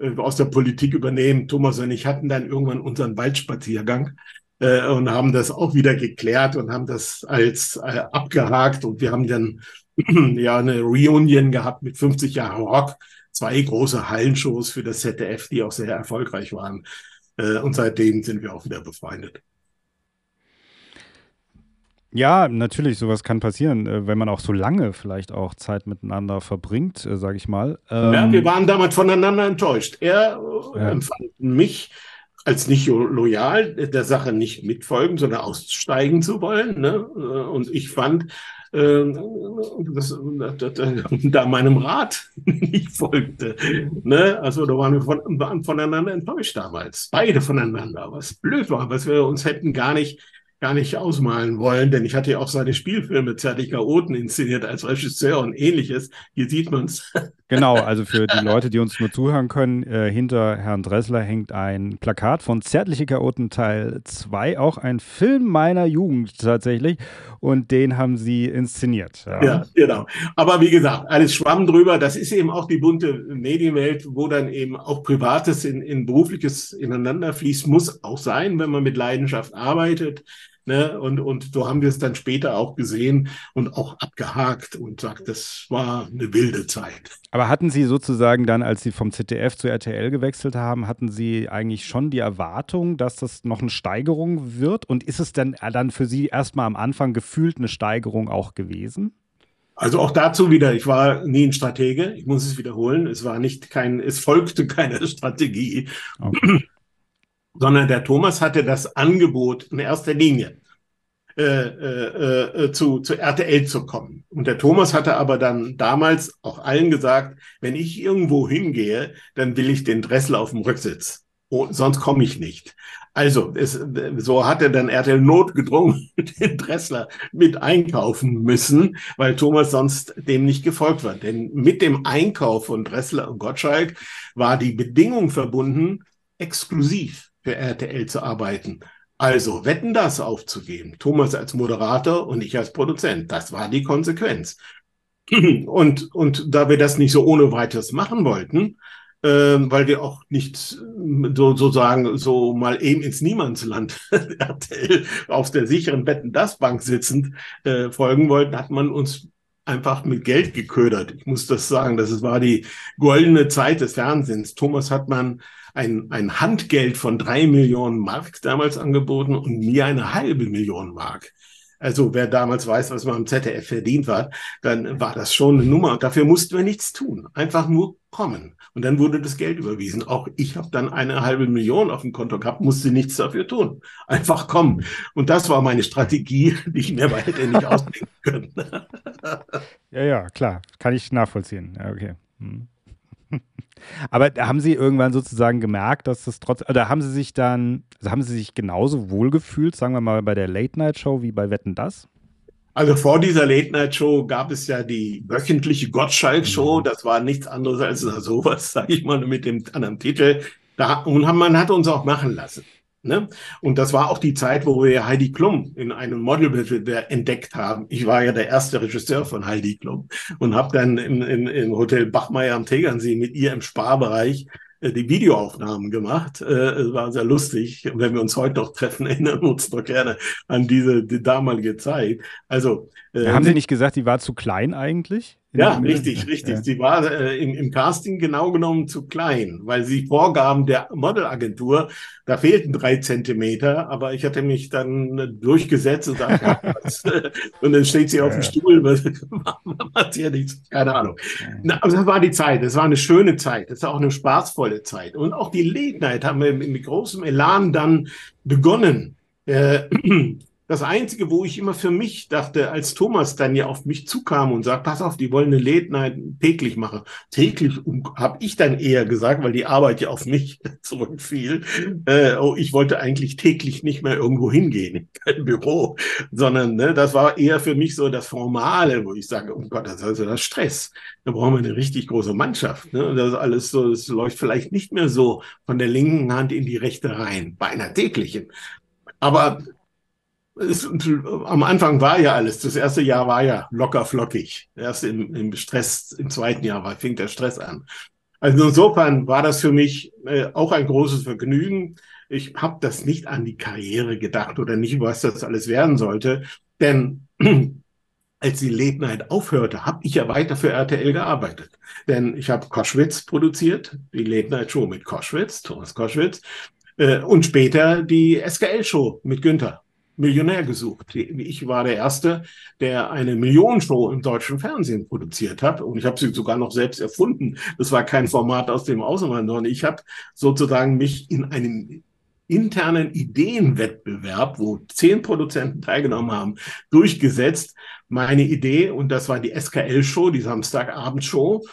äh, aus der Politik übernehmen. Thomas und ich hatten dann irgendwann unseren Waldspaziergang äh, und haben das auch wieder geklärt und haben das als äh, abgehakt. Und wir haben dann ja eine Reunion gehabt mit 50 Jahren Rock zwei große Hallenshows für das ZDF, die auch sehr erfolgreich waren. Äh, und seitdem sind wir auch wieder befreundet. Ja, natürlich, sowas kann passieren, äh, wenn man auch so lange vielleicht auch Zeit miteinander verbringt, äh, sage ich mal. Ähm, ja, wir waren damals voneinander enttäuscht. Er ja. empfand mich als nicht loyal, der Sache nicht mitfolgen, sondern aussteigen zu wollen. Ne? Und ich fand, äh, dass, da meinem Rat nicht folgte. Ne? Also da waren wir von, waren voneinander enttäuscht damals. Beide voneinander, was blöd war, was wir uns hätten gar nicht gar nicht ausmalen wollen, denn ich hatte ja auch seine Spielfilme Zärtlich Chaoten inszeniert als Regisseur und ähnliches. Hier sieht man es. Genau, also für die Leute, die uns nur zuhören können, äh, hinter Herrn Dressler hängt ein Plakat von Zärtliche Chaoten Teil 2, auch ein Film meiner Jugend tatsächlich und den haben sie inszeniert. Ja. ja, genau. Aber wie gesagt, alles Schwamm drüber, das ist eben auch die bunte Medienwelt, wo dann eben auch Privates in, in Berufliches ineinander fließt, muss auch sein, wenn man mit Leidenschaft arbeitet. Ne? Und, und so haben wir es dann später auch gesehen und auch abgehakt und sagt, das war eine wilde Zeit. Aber hatten Sie sozusagen dann, als Sie vom ZDF zu RTL gewechselt haben, hatten Sie eigentlich schon die Erwartung, dass das noch eine Steigerung wird? Und ist es denn dann für Sie erstmal am Anfang gefühlt eine Steigerung auch gewesen? Also auch dazu wieder, ich war nie ein Stratege, ich muss es wiederholen, es war nicht kein, es folgte keine Strategie. Okay sondern der Thomas hatte das Angebot in erster Linie äh, äh, äh, zu, zu RTL zu kommen. Und der Thomas hatte aber dann damals auch allen gesagt, wenn ich irgendwo hingehe, dann will ich den Dressel auf dem Rücksitz. Oh, sonst komme ich nicht. Also, es, so hat er dann RTL notgedrungen den Dressler mit einkaufen müssen, weil Thomas sonst dem nicht gefolgt war. Denn mit dem Einkauf von Dressler und Gottschalk war die Bedingung verbunden, exklusiv für RTL zu arbeiten. Also Wetten das aufzugeben. Thomas als Moderator und ich als Produzent. Das war die Konsequenz. Und, und da wir das nicht so ohne weiteres machen wollten, äh, weil wir auch nicht so, sozusagen so mal eben ins Niemandsland RTL auf der sicheren Wetten das Bank sitzend äh, folgen wollten, hat man uns einfach mit Geld geködert. Ich muss das sagen, das war die goldene Zeit des Fernsehens. Thomas hat man ein, ein Handgeld von drei Millionen Mark damals angeboten und mir eine halbe Million Mark. Also wer damals weiß, was man am ZDF verdient hat, dann war das schon eine Nummer. Dafür mussten wir nichts tun. Einfach nur kommen. Und dann wurde das Geld überwiesen. Auch ich habe dann eine halbe Million auf dem Konto gehabt, musste nichts dafür tun. Einfach kommen. Und das war meine Strategie, die ich mir hätte nicht ausdenken können. ja, ja, klar. Kann ich nachvollziehen. Ja, okay. Hm. Aber haben Sie irgendwann sozusagen gemerkt, dass das trotz, oder haben Sie sich dann, also haben Sie sich genauso wohlgefühlt, sagen wir mal, bei der Late-Night-Show wie bei Wetten Das? Also vor dieser Late-Night-Show gab es ja die wöchentliche Gottschalk-Show. Mhm. Das war nichts anderes als sowas, sage ich mal, mit dem anderen Titel. Da, und man hat uns auch machen lassen. Ne? Und das war auch die Zeit, wo wir Heidi Klum in einem Modelwettbewerb entdeckt haben. Ich war ja der erste Regisseur von Heidi Klum und habe dann im, im, im Hotel Bachmeier am Tegernsee mit ihr im Sparbereich äh, die Videoaufnahmen gemacht. Äh, es war sehr lustig. Wenn wir uns heute noch treffen, erinnern wir uns doch gerne an diese die damalige Zeit. Also äh, haben Sie nicht gesagt, die war zu klein eigentlich? Ja, richtig, richtig. Ja. Sie war äh, im, im, Casting genau genommen zu klein, weil sie Vorgaben der Modelagentur, da fehlten drei Zentimeter, aber ich hatte mich dann durchgesetzt und, sagte, und dann steht sie auf dem Stuhl, macht sie ja nichts, keine Ahnung. Na, aber das war die Zeit, das war eine schöne Zeit, das war auch eine spaßvolle Zeit. Und auch die Late Night haben wir mit großem Elan dann begonnen. Äh, das Einzige, wo ich immer für mich dachte, als Thomas dann ja auf mich zukam und sagt, pass auf, die wollen eine Late Night täglich machen. Täglich habe ich dann eher gesagt, weil die Arbeit ja auf mich zurückfiel. Äh, oh, ich wollte eigentlich täglich nicht mehr irgendwo hingehen, in kein Büro, sondern ne, das war eher für mich so das Formale, wo ich sage, oh Gott, das ist also das Stress. Da brauchen wir eine richtig große Mannschaft. Ne? Das ist alles so, es läuft vielleicht nicht mehr so von der linken Hand in die rechte rein, bei einer täglichen. Aber es, am Anfang war ja alles. Das erste Jahr war ja locker flockig. Erst im, im Stress, im zweiten Jahr war, fing der Stress an. Also insofern war das für mich äh, auch ein großes Vergnügen. Ich habe das nicht an die Karriere gedacht oder nicht, was das alles werden sollte. Denn als die Late Night aufhörte, habe ich ja weiter für RTL gearbeitet. Denn ich habe Koschwitz produziert, die Late Night Show mit Koschwitz, Thomas Koschwitz. Äh, und später die SKL-Show mit Günther. Millionär gesucht. Ich war der Erste, der eine Millionenshow im deutschen Fernsehen produziert hat. Und ich habe sie sogar noch selbst erfunden. Das war kein Format aus dem Ausland, sondern ich habe sozusagen mich in einem internen Ideenwettbewerb, wo zehn Produzenten teilgenommen haben, durchgesetzt. Meine Idee, und das war die SKL-Show, die Samstagabendshow,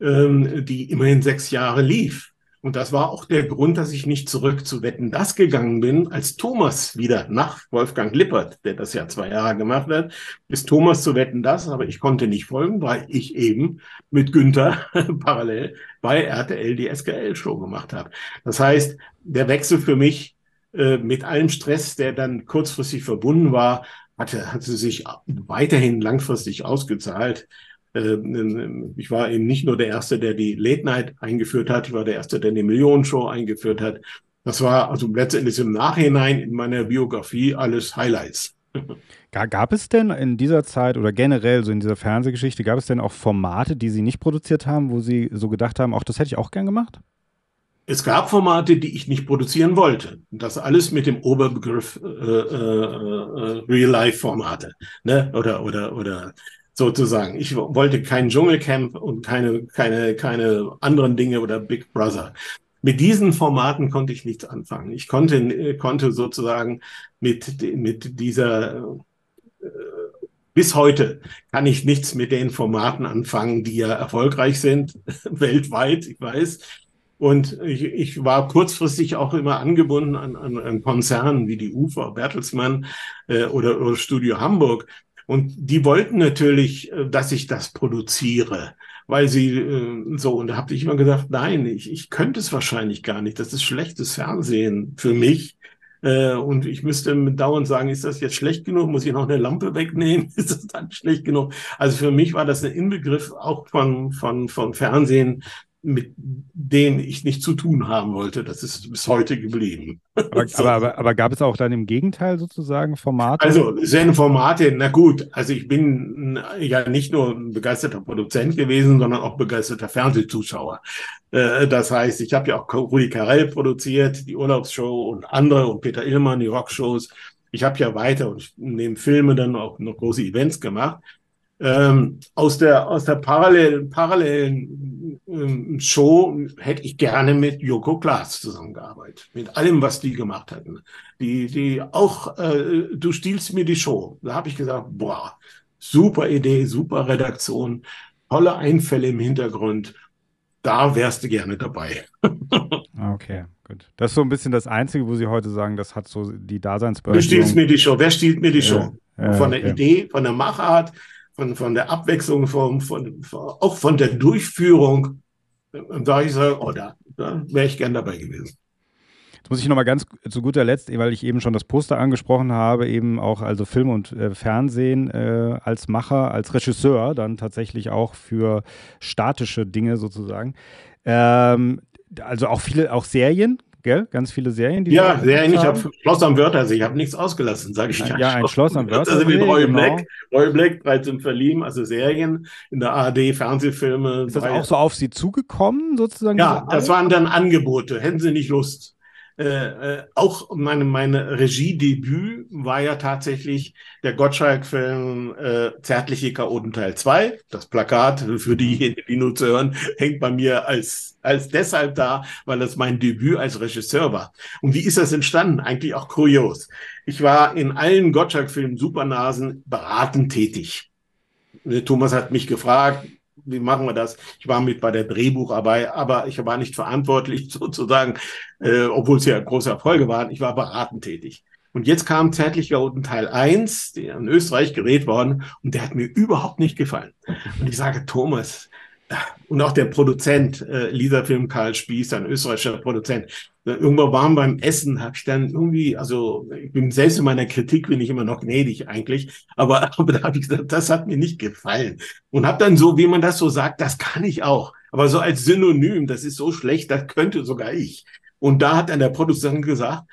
ähm, die immerhin sechs Jahre lief. Und das war auch der Grund, dass ich nicht zurück zu Wetten das gegangen bin, als Thomas wieder nach Wolfgang Lippert, der das ja zwei Jahre gemacht hat, ist Thomas zu Wetten das, aber ich konnte nicht folgen, weil ich eben mit Günther parallel bei RTL die SKL-Show gemacht habe. Das heißt, der Wechsel für mich äh, mit allem Stress, der dann kurzfristig verbunden war, hatte, hatte sich weiterhin langfristig ausgezahlt. Ähm, ich war eben nicht nur der Erste, der die Late Night eingeführt hat, ich war der Erste, der die Millionenshow eingeführt hat. Das war also letztendlich im Nachhinein in meiner Biografie alles Highlights. Gab es denn in dieser Zeit oder generell so in dieser Fernsehgeschichte, gab es denn auch Formate, die Sie nicht produziert haben, wo Sie so gedacht haben, auch das hätte ich auch gern gemacht? Es gab Formate, die ich nicht produzieren wollte. Das alles mit dem Oberbegriff äh, äh, äh Real-Life-Formate, ne? Oder oder oder sozusagen. Ich wollte kein Dschungelcamp und keine, keine, keine anderen Dinge oder Big Brother. Mit diesen Formaten konnte ich nichts anfangen. Ich konnte, konnte sozusagen mit, mit dieser, äh, bis heute kann ich nichts mit den Formaten anfangen, die ja erfolgreich sind, weltweit, ich weiß. Und ich, ich war kurzfristig auch immer angebunden an, an, an Konzernen wie die UFA, Bertelsmann äh, oder, oder Studio Hamburg, und die wollten natürlich, äh, dass ich das produziere, weil sie äh, so, und da habe ich immer gesagt, nein, ich, ich könnte es wahrscheinlich gar nicht. Das ist schlechtes Fernsehen für mich. Äh, und ich müsste mit dauernd sagen, ist das jetzt schlecht genug? Muss ich noch eine Lampe wegnehmen? Ist das dann schlecht genug? Also für mich war das ein Inbegriff auch von, von, von Fernsehen, mit denen ich nicht zu tun haben wollte. Das ist bis heute geblieben. Aber, so. aber, aber, aber, gab es auch dann im Gegenteil sozusagen Formate? Also Formate, na gut, also ich bin ja nicht nur ein begeisterter Produzent gewesen, sondern auch begeisterter Fernsehzuschauer. Äh, das heißt, ich habe ja auch Rudi Carell produziert, die Urlaubsshow und andere und Peter Illmann, die Rockshows. Ich habe ja weiter und neben Filme dann auch noch große Events gemacht. Ähm, aus der, aus der parallelen, parallelen ähm, Show hätte ich gerne mit Joko Klaas zusammengearbeitet. Mit allem, was die gemacht hatten. Die, die auch, äh, du stiehlst mir die Show. Da habe ich gesagt, boah, super Idee, super Redaktion, tolle Einfälle im Hintergrund. Da wärst du gerne dabei. okay, gut. Das ist so ein bisschen das Einzige, wo Sie heute sagen, das hat so die Daseinsberechtigung. Du stiehlst mir die Show. Wer stiehlt mir die Show? Ja, ja, von der okay. Idee, von der Machart, von, von der Abwechslung, von, von, auch von der Durchführung, da ich sage, oh, da, da wäre ich gern dabei gewesen. Jetzt muss ich nochmal ganz zu guter Letzt, weil ich eben schon das Poster angesprochen habe, eben auch also Film und äh, Fernsehen äh, als Macher, als Regisseur, dann tatsächlich auch für statische Dinge sozusagen. Ähm, also auch viele, auch Serien, gell? Ganz viele Serien, die Ja, Serien. Ich habe Schloss am Wörthersee. Ich habe nichts ausgelassen, sage ich ja. Ja, ein Schloss am Wörthersee. Also wie Roy genau. Black, Roy Black, 13 verliehen, also Serien in der ARD, Fernsehfilme. Ist das auch so auf Sie zugekommen, sozusagen? Ja, das waren dann Angebote. Hätten Sie nicht Lust? Äh, äh, auch meine, meine Regiedebüt war ja tatsächlich der Gottschalk-Film äh, Zärtliche Chaoten Teil 2. Das Plakat für diejenigen, die nur zu hören, hängt bei mir als, als deshalb da, weil das mein Debüt als Regisseur war. Und wie ist das entstanden? Eigentlich auch kurios. Ich war in allen Gottschalk-Filmen Supernasen beratend tätig. Thomas hat mich gefragt, wie machen wir das? Ich war mit bei der Drehbucharbeit, aber ich war nicht verantwortlich sozusagen, äh, obwohl es ja große Erfolge waren. Ich war beratend tätig. Und jetzt kam Zärtlicher Unten Teil 1, der in Österreich gedreht worden, und der hat mir überhaupt nicht gefallen. Und ich sage, Thomas, und auch der Produzent, äh, Lisa Film Karl Spieß, ein österreichischer Produzent, irgendwo waren beim Essen, habe ich dann irgendwie, also ich bin selbst in meiner Kritik bin ich immer noch gnädig eigentlich, aber, aber da habe ich gesagt, das hat mir nicht gefallen. Und habe dann so, wie man das so sagt, das kann ich auch, aber so als Synonym, das ist so schlecht, das könnte sogar ich. Und da hat dann der Produzent gesagt,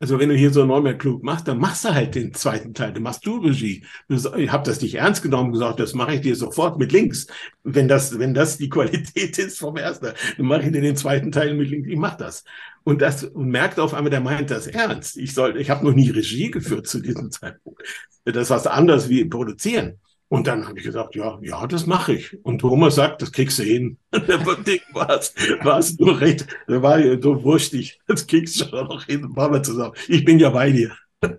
Also wenn du hier so Neumer klug machst, dann machst du halt den zweiten Teil, dann machst du Regie. Ich habe das nicht ernst genommen, gesagt, das mache ich dir sofort mit links. Wenn das, wenn das die Qualität ist vom ersten, dann mache ich dir den zweiten Teil mit links. Ich mach das. Und das und merkt auf einmal, der meint das ernst. Ich soll, ich habe noch nie Regie geführt zu diesem Zeitpunkt. Das ist was anderes wie produzieren. Und dann habe ich gesagt, ja, ja, das mache ich. Und Thomas sagt, das kriegst du hin. Der Ding war es nur recht, der war so wurstig. Das kriegst du schon noch hin. Machen wir zusammen. Ich bin ja bei dir.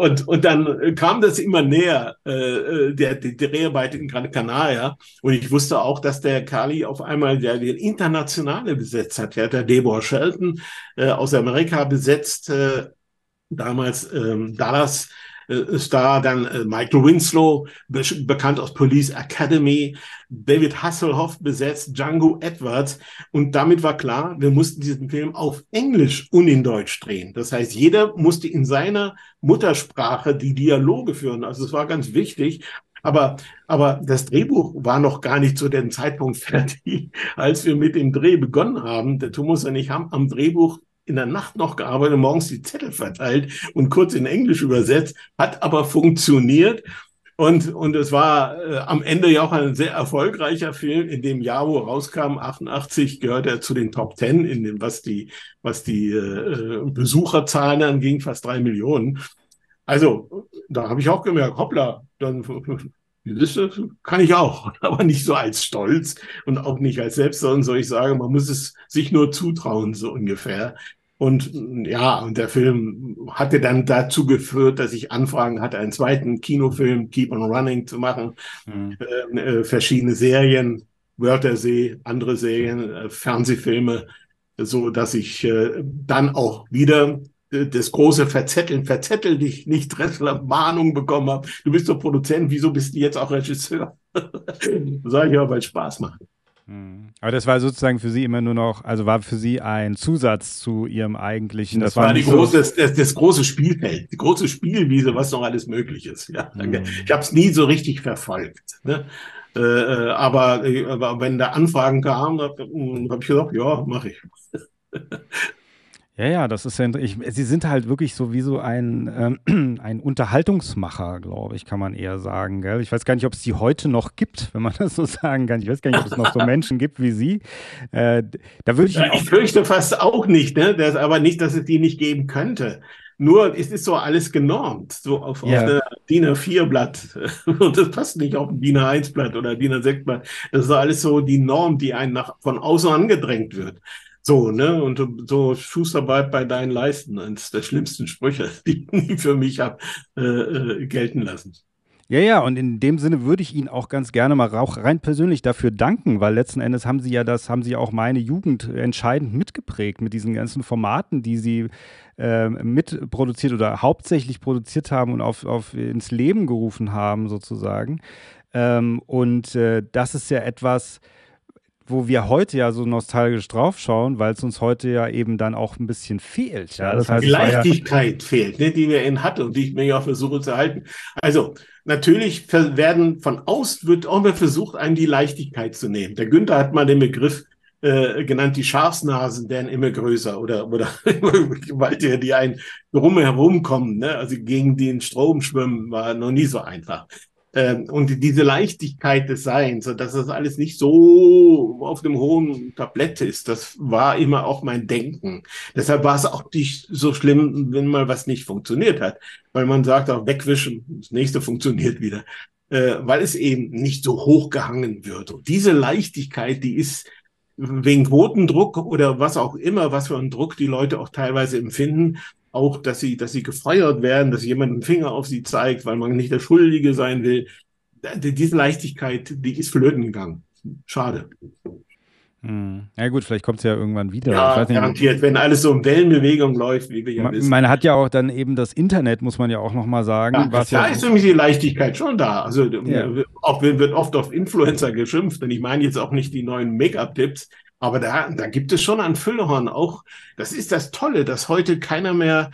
Und, und dann kam das immer näher, äh, äh der, die Dreharbeit in Gran Canaria. Und ich wusste auch, dass der Kali auf einmal der, der Internationale besetzt hat. Der hat der Deborah Shelton äh, aus Amerika besetzt, äh, damals ähm, Dallas äh, Star, dann äh, Michael Winslow, be bekannt aus Police Academy, David Hasselhoff besetzt, Django Edwards. Und damit war klar, wir mussten diesen Film auf Englisch und in Deutsch drehen. Das heißt, jeder musste in seiner Muttersprache die Dialoge führen. Also es war ganz wichtig. Aber, aber das Drehbuch war noch gar nicht zu dem Zeitpunkt fertig, als wir mit dem Dreh begonnen haben. Der Thomas und ich haben am Drehbuch in der Nacht noch gearbeitet, morgens die Zettel verteilt und kurz in Englisch übersetzt, hat aber funktioniert. Und, und es war äh, am Ende ja auch ein sehr erfolgreicher Film. In dem Jahr, wo rauskam, 88, gehört er zu den Top Ten, in dem, was die, was die äh, Besucherzahlen anging, fast drei Millionen. Also, da habe ich auch gemerkt, hoppla, dann das kann ich auch, aber nicht so als Stolz und auch nicht als Selbst, sondern so ich sage, man muss es sich nur zutrauen, so ungefähr. Und ja, und der Film hatte dann dazu geführt, dass ich Anfragen hatte, einen zweiten Kinofilm, Keep on Running, zu machen. Mhm. Äh, äh, verschiedene Serien, Wörtersee, andere Serien, äh, Fernsehfilme, so dass ich äh, dann auch wieder äh, das große Verzetteln, verzettel dich nicht, Dressler Mahnung bekommen habe. Du bist doch Produzent, wieso bist du jetzt auch Regisseur? Sag ich ja, weil Spaß macht. Hm. Aber das war sozusagen für Sie immer nur noch, also war für Sie ein Zusatz zu Ihrem eigentlichen. Das, das war die große, das, das, das, große Spielfeld, die große Spielwiese, was noch alles möglich ist. Ja, mhm. Ich habe es nie so richtig verfolgt. Ne? Äh, äh aber, äh, aber wenn da Anfragen kamen, habe hab ich gesagt, ja, mache ich. Ja, ja, das ist ja, ich, sie sind halt wirklich so wie so ein, ähm, ein Unterhaltungsmacher, glaube ich, kann man eher sagen. Gell? Ich weiß gar nicht, ob es die heute noch gibt, wenn man das so sagen kann. Ich weiß gar nicht, ob es noch so Menschen gibt wie Sie. Äh, da würde ich. Ich fürchte fast auch nicht, ne? Das, aber nicht, dass es die nicht geben könnte. Nur es ist so alles genormt, so auf, ja. auf DIN A4-Blatt. Und das passt nicht auf ein DIN A1-Blatt oder DIN A6-Blatt. Das ist alles so die Norm, die einen nach, von außen angedrängt wird. So, ne? Und so Schuster bleibt bei deinen Leisten. Eines der schlimmsten Sprüche, die ich für mich habe äh, äh, gelten lassen. Ja, ja, und in dem Sinne würde ich Ihnen auch ganz gerne mal auch rein persönlich dafür danken, weil letzten Endes haben Sie ja das, haben Sie auch meine Jugend entscheidend mitgeprägt mit diesen ganzen Formaten, die Sie äh, mitproduziert oder hauptsächlich produziert haben und auf, auf ins Leben gerufen haben, sozusagen. Ähm, und äh, das ist ja etwas, wo wir heute ja so nostalgisch draufschauen, weil es uns heute ja eben dann auch ein bisschen fehlt. Ja? Das heißt, die Leichtigkeit ja fehlt, ne, die wir in hatten und die ich mir ja versuche zu halten. Also natürlich werden von außen wird auch mal versucht, einem die Leichtigkeit zu nehmen. Der Günther hat mal den Begriff äh, genannt, die Schafsnasen werden immer größer oder, oder Gewaltiger, die einen drumherum kommen, ne? also gegen den Strom schwimmen, war noch nie so einfach. Ähm, und diese Leichtigkeit des Seins, dass das alles nicht so auf dem hohen Tablett ist, das war immer auch mein Denken. Deshalb war es auch nicht so schlimm, wenn mal was nicht funktioniert hat, weil man sagt auch wegwischen, das nächste funktioniert wieder, äh, weil es eben nicht so hoch gehangen wird. Und diese Leichtigkeit, die ist wegen Quotendruck oder was auch immer, was für einen Druck die Leute auch teilweise empfinden, auch, dass sie, dass sie gefeuert werden, dass jemand einen Finger auf sie zeigt, weil man nicht der Schuldige sein will. Diese Leichtigkeit, die ist flöten gegangen. Schade. Hm. Ja gut, vielleicht kommt es ja irgendwann wieder. Ja, garantiert, wenn alles so in Wellenbewegung läuft, wie wir ja man, wissen. Man hat ja auch dann eben das Internet, muss man ja auch nochmal sagen. Ja, da ja ist nämlich die Leichtigkeit schon da. Also ja. auch wird oft auf Influencer geschimpft, und ich meine jetzt auch nicht die neuen Make-up-Tipps, aber da, da gibt es schon ein Füllhorn auch. Das ist das Tolle, dass heute keiner mehr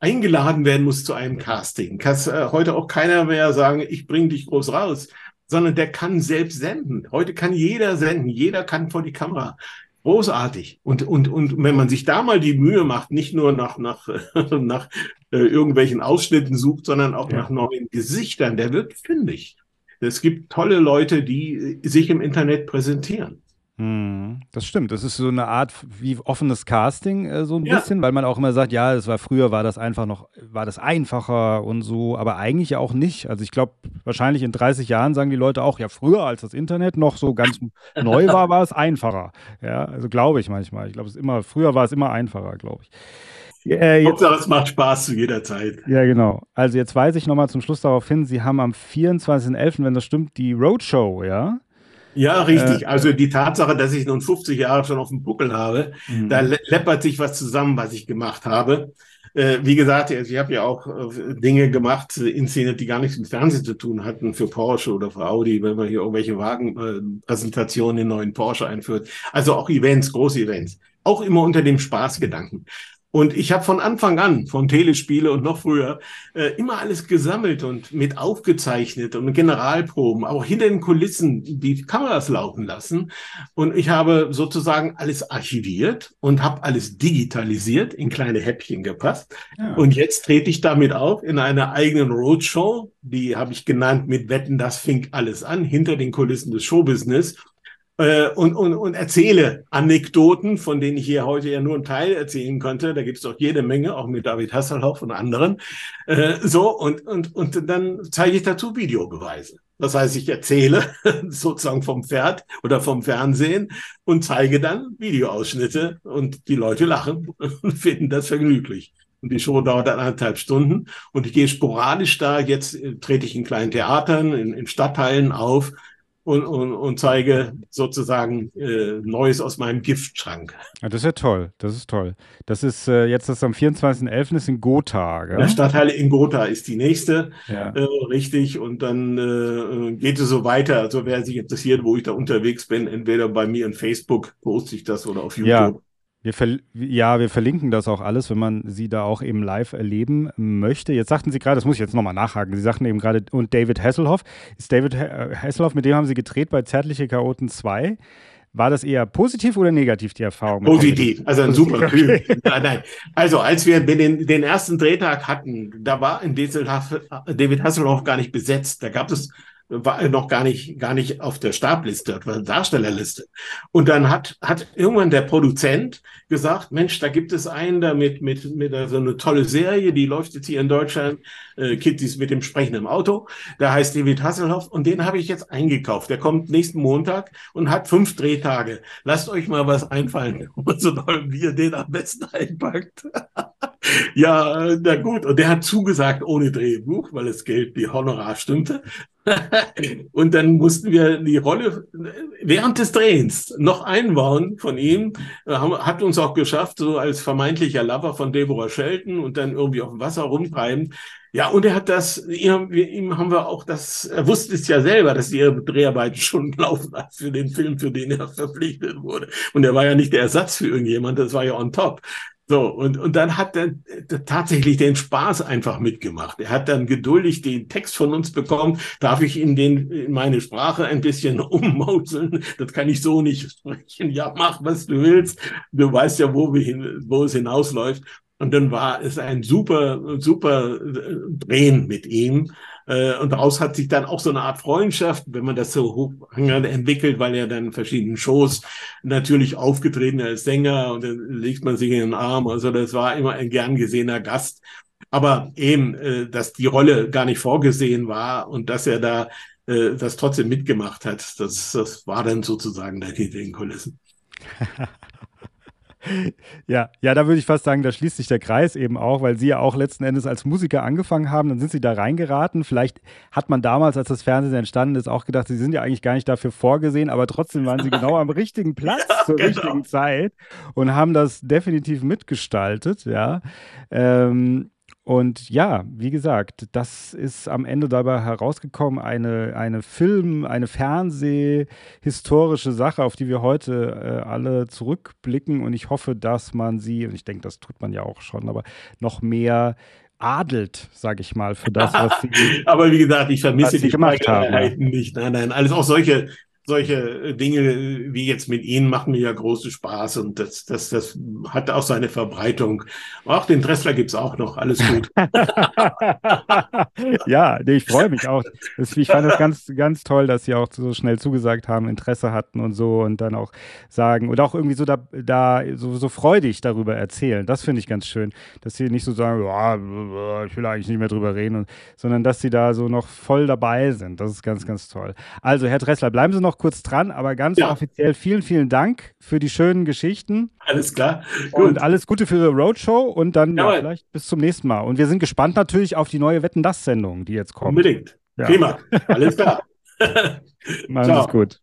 eingeladen werden muss zu einem Casting. Kann äh, heute auch keiner mehr sagen, ich bringe dich groß raus, sondern der kann selbst senden. Heute kann jeder senden, jeder kann vor die Kamera. Großartig. Und, und, und wenn man sich da mal die Mühe macht, nicht nur nach, nach, nach äh, irgendwelchen Ausschnitten sucht, sondern auch ja. nach neuen Gesichtern, der wird fündig. Es gibt tolle Leute, die sich im Internet präsentieren. Hm, das stimmt. Das ist so eine Art wie offenes Casting, äh, so ein ja. bisschen, weil man auch immer sagt, ja, das war früher war das einfach noch, war das einfacher und so, aber eigentlich ja auch nicht. Also ich glaube, wahrscheinlich in 30 Jahren sagen die Leute auch, ja, früher als das Internet noch so ganz neu war, war es einfacher. Ja, also glaube ich manchmal. Ich glaube, es immer, früher war es immer einfacher, glaube ich. Äh, Hauptsache, es macht Spaß zu jeder Zeit. Ja, genau. Also jetzt weise ich nochmal zum Schluss darauf hin, Sie haben am 24.11., wenn das stimmt, die Roadshow, ja? Ja, richtig. Äh, also die Tatsache, dass ich nun 50 Jahre schon auf dem Buckel habe, mhm. da läppert sich was zusammen, was ich gemacht habe. Äh, wie gesagt, ich habe ja auch äh, Dinge gemacht, inszeniert, die gar nichts mit Fernsehen zu tun hatten, für Porsche oder für Audi, wenn man hier irgendwelche Wagenpräsentationen in neuen Porsche einführt. Also auch Events, große Events. Auch immer unter dem Spaßgedanken. Und ich habe von Anfang an, von Telespiele und noch früher, äh, immer alles gesammelt und mit aufgezeichnet und Generalproben, auch hinter den Kulissen die Kameras laufen lassen. Und ich habe sozusagen alles archiviert und habe alles digitalisiert, in kleine Häppchen gepasst. Ja. Und jetzt trete ich damit auf in einer eigenen Roadshow, die habe ich genannt mit Wetten, das fing alles an, hinter den Kulissen des Showbusiness äh, und, und, und erzähle Anekdoten, von denen ich hier heute ja nur einen Teil erzählen konnte. Da gibt es doch jede Menge, auch mit David Hasselhoff und anderen. Äh, so, und, und, und dann zeige ich dazu Videobeweise. Das heißt, ich erzähle sozusagen vom Pferd oder vom Fernsehen und zeige dann Videoausschnitte und die Leute lachen und finden das vergnüglich. Und die Show dauert dann anderthalb Stunden. Und ich gehe sporadisch da. Jetzt äh, trete ich in kleinen Theatern, in, in Stadtteilen auf und, und, und zeige sozusagen äh, Neues aus meinem Giftschrank. Ja, das ist ja toll, das ist toll. Das ist äh, jetzt das am 24.11. ist in Gotha. Gell? Der Stadtteil in Gotha ist die nächste, ja. äh, richtig. Und dann äh, geht es so weiter. Also wer sich interessiert, wo ich da unterwegs bin, entweder bei mir in Facebook poste ich das oder auf YouTube. Ja. Wir ja, wir verlinken das auch alles, wenn man sie da auch eben live erleben möchte. Jetzt sagten Sie gerade, das muss ich jetzt nochmal nachhaken, Sie sagten eben gerade, und David Hasselhoff. Ist David äh, Hasselhoff, mit dem haben Sie gedreht bei Zärtliche Chaoten 2. War das eher positiv oder negativ, die Erfahrung? Positiv, also ein super Typ. Okay. Nein, nein. Also, als wir den, den ersten Drehtag hatten, da war in David Hasselhoff gar nicht besetzt. Da gab es war noch gar nicht, gar nicht auf der Stabliste, auf der Darstellerliste. Und dann hat, hat irgendwann der Produzent gesagt, Mensch, da gibt es einen da mit, mit, mit so eine tolle Serie, die läuft jetzt hier in Deutschland, äh, Kittys mit dem sprechenden Auto. Da heißt David Hasselhoff und den habe ich jetzt eingekauft. Der kommt nächsten Montag und hat fünf Drehtage. Lasst euch mal was einfallen, so wie ihr den am besten einpackt. ja, na gut. Und der hat zugesagt ohne Drehbuch, weil das Geld, die Honorar stimmte. und dann mussten wir die Rolle während des Drehens noch einbauen von ihm. Hat uns auch geschafft, so als vermeintlicher Lover von Deborah Shelton und dann irgendwie auf dem Wasser rumtreiben. Ja, und er hat das, ihm, haben wir auch das, er wusste es ja selber, dass die Dreharbeiten schon laufen für den Film, für den er verpflichtet wurde. Und er war ja nicht der Ersatz für irgendjemand, das war ja on top. So, und, und dann hat er tatsächlich den Spaß einfach mitgemacht. Er hat dann geduldig den Text von uns bekommen. Darf ich in, den, in meine Sprache ein bisschen ummauseln? Das kann ich so nicht sprechen. Ja, mach, was du willst. Du weißt ja, wo, wir hin, wo es hinausläuft. Und dann war es ein super, super äh, Drehen mit ihm. Äh, und daraus hat sich dann auch so eine Art Freundschaft, wenn man das so hoch entwickelt, weil er dann in verschiedenen Shows natürlich aufgetreten als Sänger und dann legt man sich in den Arm. Also das war immer ein gern gesehener Gast. Aber eben, äh, dass die Rolle gar nicht vorgesehen war und dass er da äh, das trotzdem mitgemacht hat, das, das war dann sozusagen der hinter den Kulissen. Ja, ja, da würde ich fast sagen, da schließt sich der Kreis eben auch, weil Sie ja auch letzten Endes als Musiker angefangen haben, dann sind Sie da reingeraten. Vielleicht hat man damals, als das Fernsehen entstanden ist, auch gedacht, Sie sind ja eigentlich gar nicht dafür vorgesehen, aber trotzdem waren Sie genau am richtigen Platz ja, zur genau. richtigen Zeit und haben das definitiv mitgestaltet, ja. Ähm, und ja, wie gesagt, das ist am Ende dabei herausgekommen, eine, eine Film-, eine Fernsehhistorische Sache, auf die wir heute äh, alle zurückblicken. Und ich hoffe, dass man sie, und ich denke, das tut man ja auch schon, aber noch mehr adelt, sage ich mal, für das, was sie. aber wie gesagt, ich vermisse die gemacht haben. Nicht. Nein, nein, alles auch solche solche Dinge wie jetzt mit Ihnen machen mir ja großen Spaß und das, das, das hat auch seine Verbreitung. Auch den Dressler gibt's auch noch, alles gut. ja, nee, ich freue mich auch. Ich fand das ganz, ganz toll, dass Sie auch so schnell zugesagt haben, Interesse hatten und so und dann auch sagen und auch irgendwie so da, da so, so freudig darüber erzählen. Das finde ich ganz schön, dass Sie nicht so sagen, ich will eigentlich nicht mehr drüber reden, und, sondern dass Sie da so noch voll dabei sind. Das ist ganz, ganz toll. Also, Herr Dressler, bleiben Sie noch kurz dran, aber ganz ja. offiziell vielen, vielen Dank für die schönen Geschichten. Alles klar. Und alles Gute für Ihre Roadshow und dann ja, vielleicht bis zum nächsten Mal. Und wir sind gespannt natürlich auf die neue Wetten das Sendung, die jetzt kommt. Unbedingt. Prima. Alles klar. Machen es gut.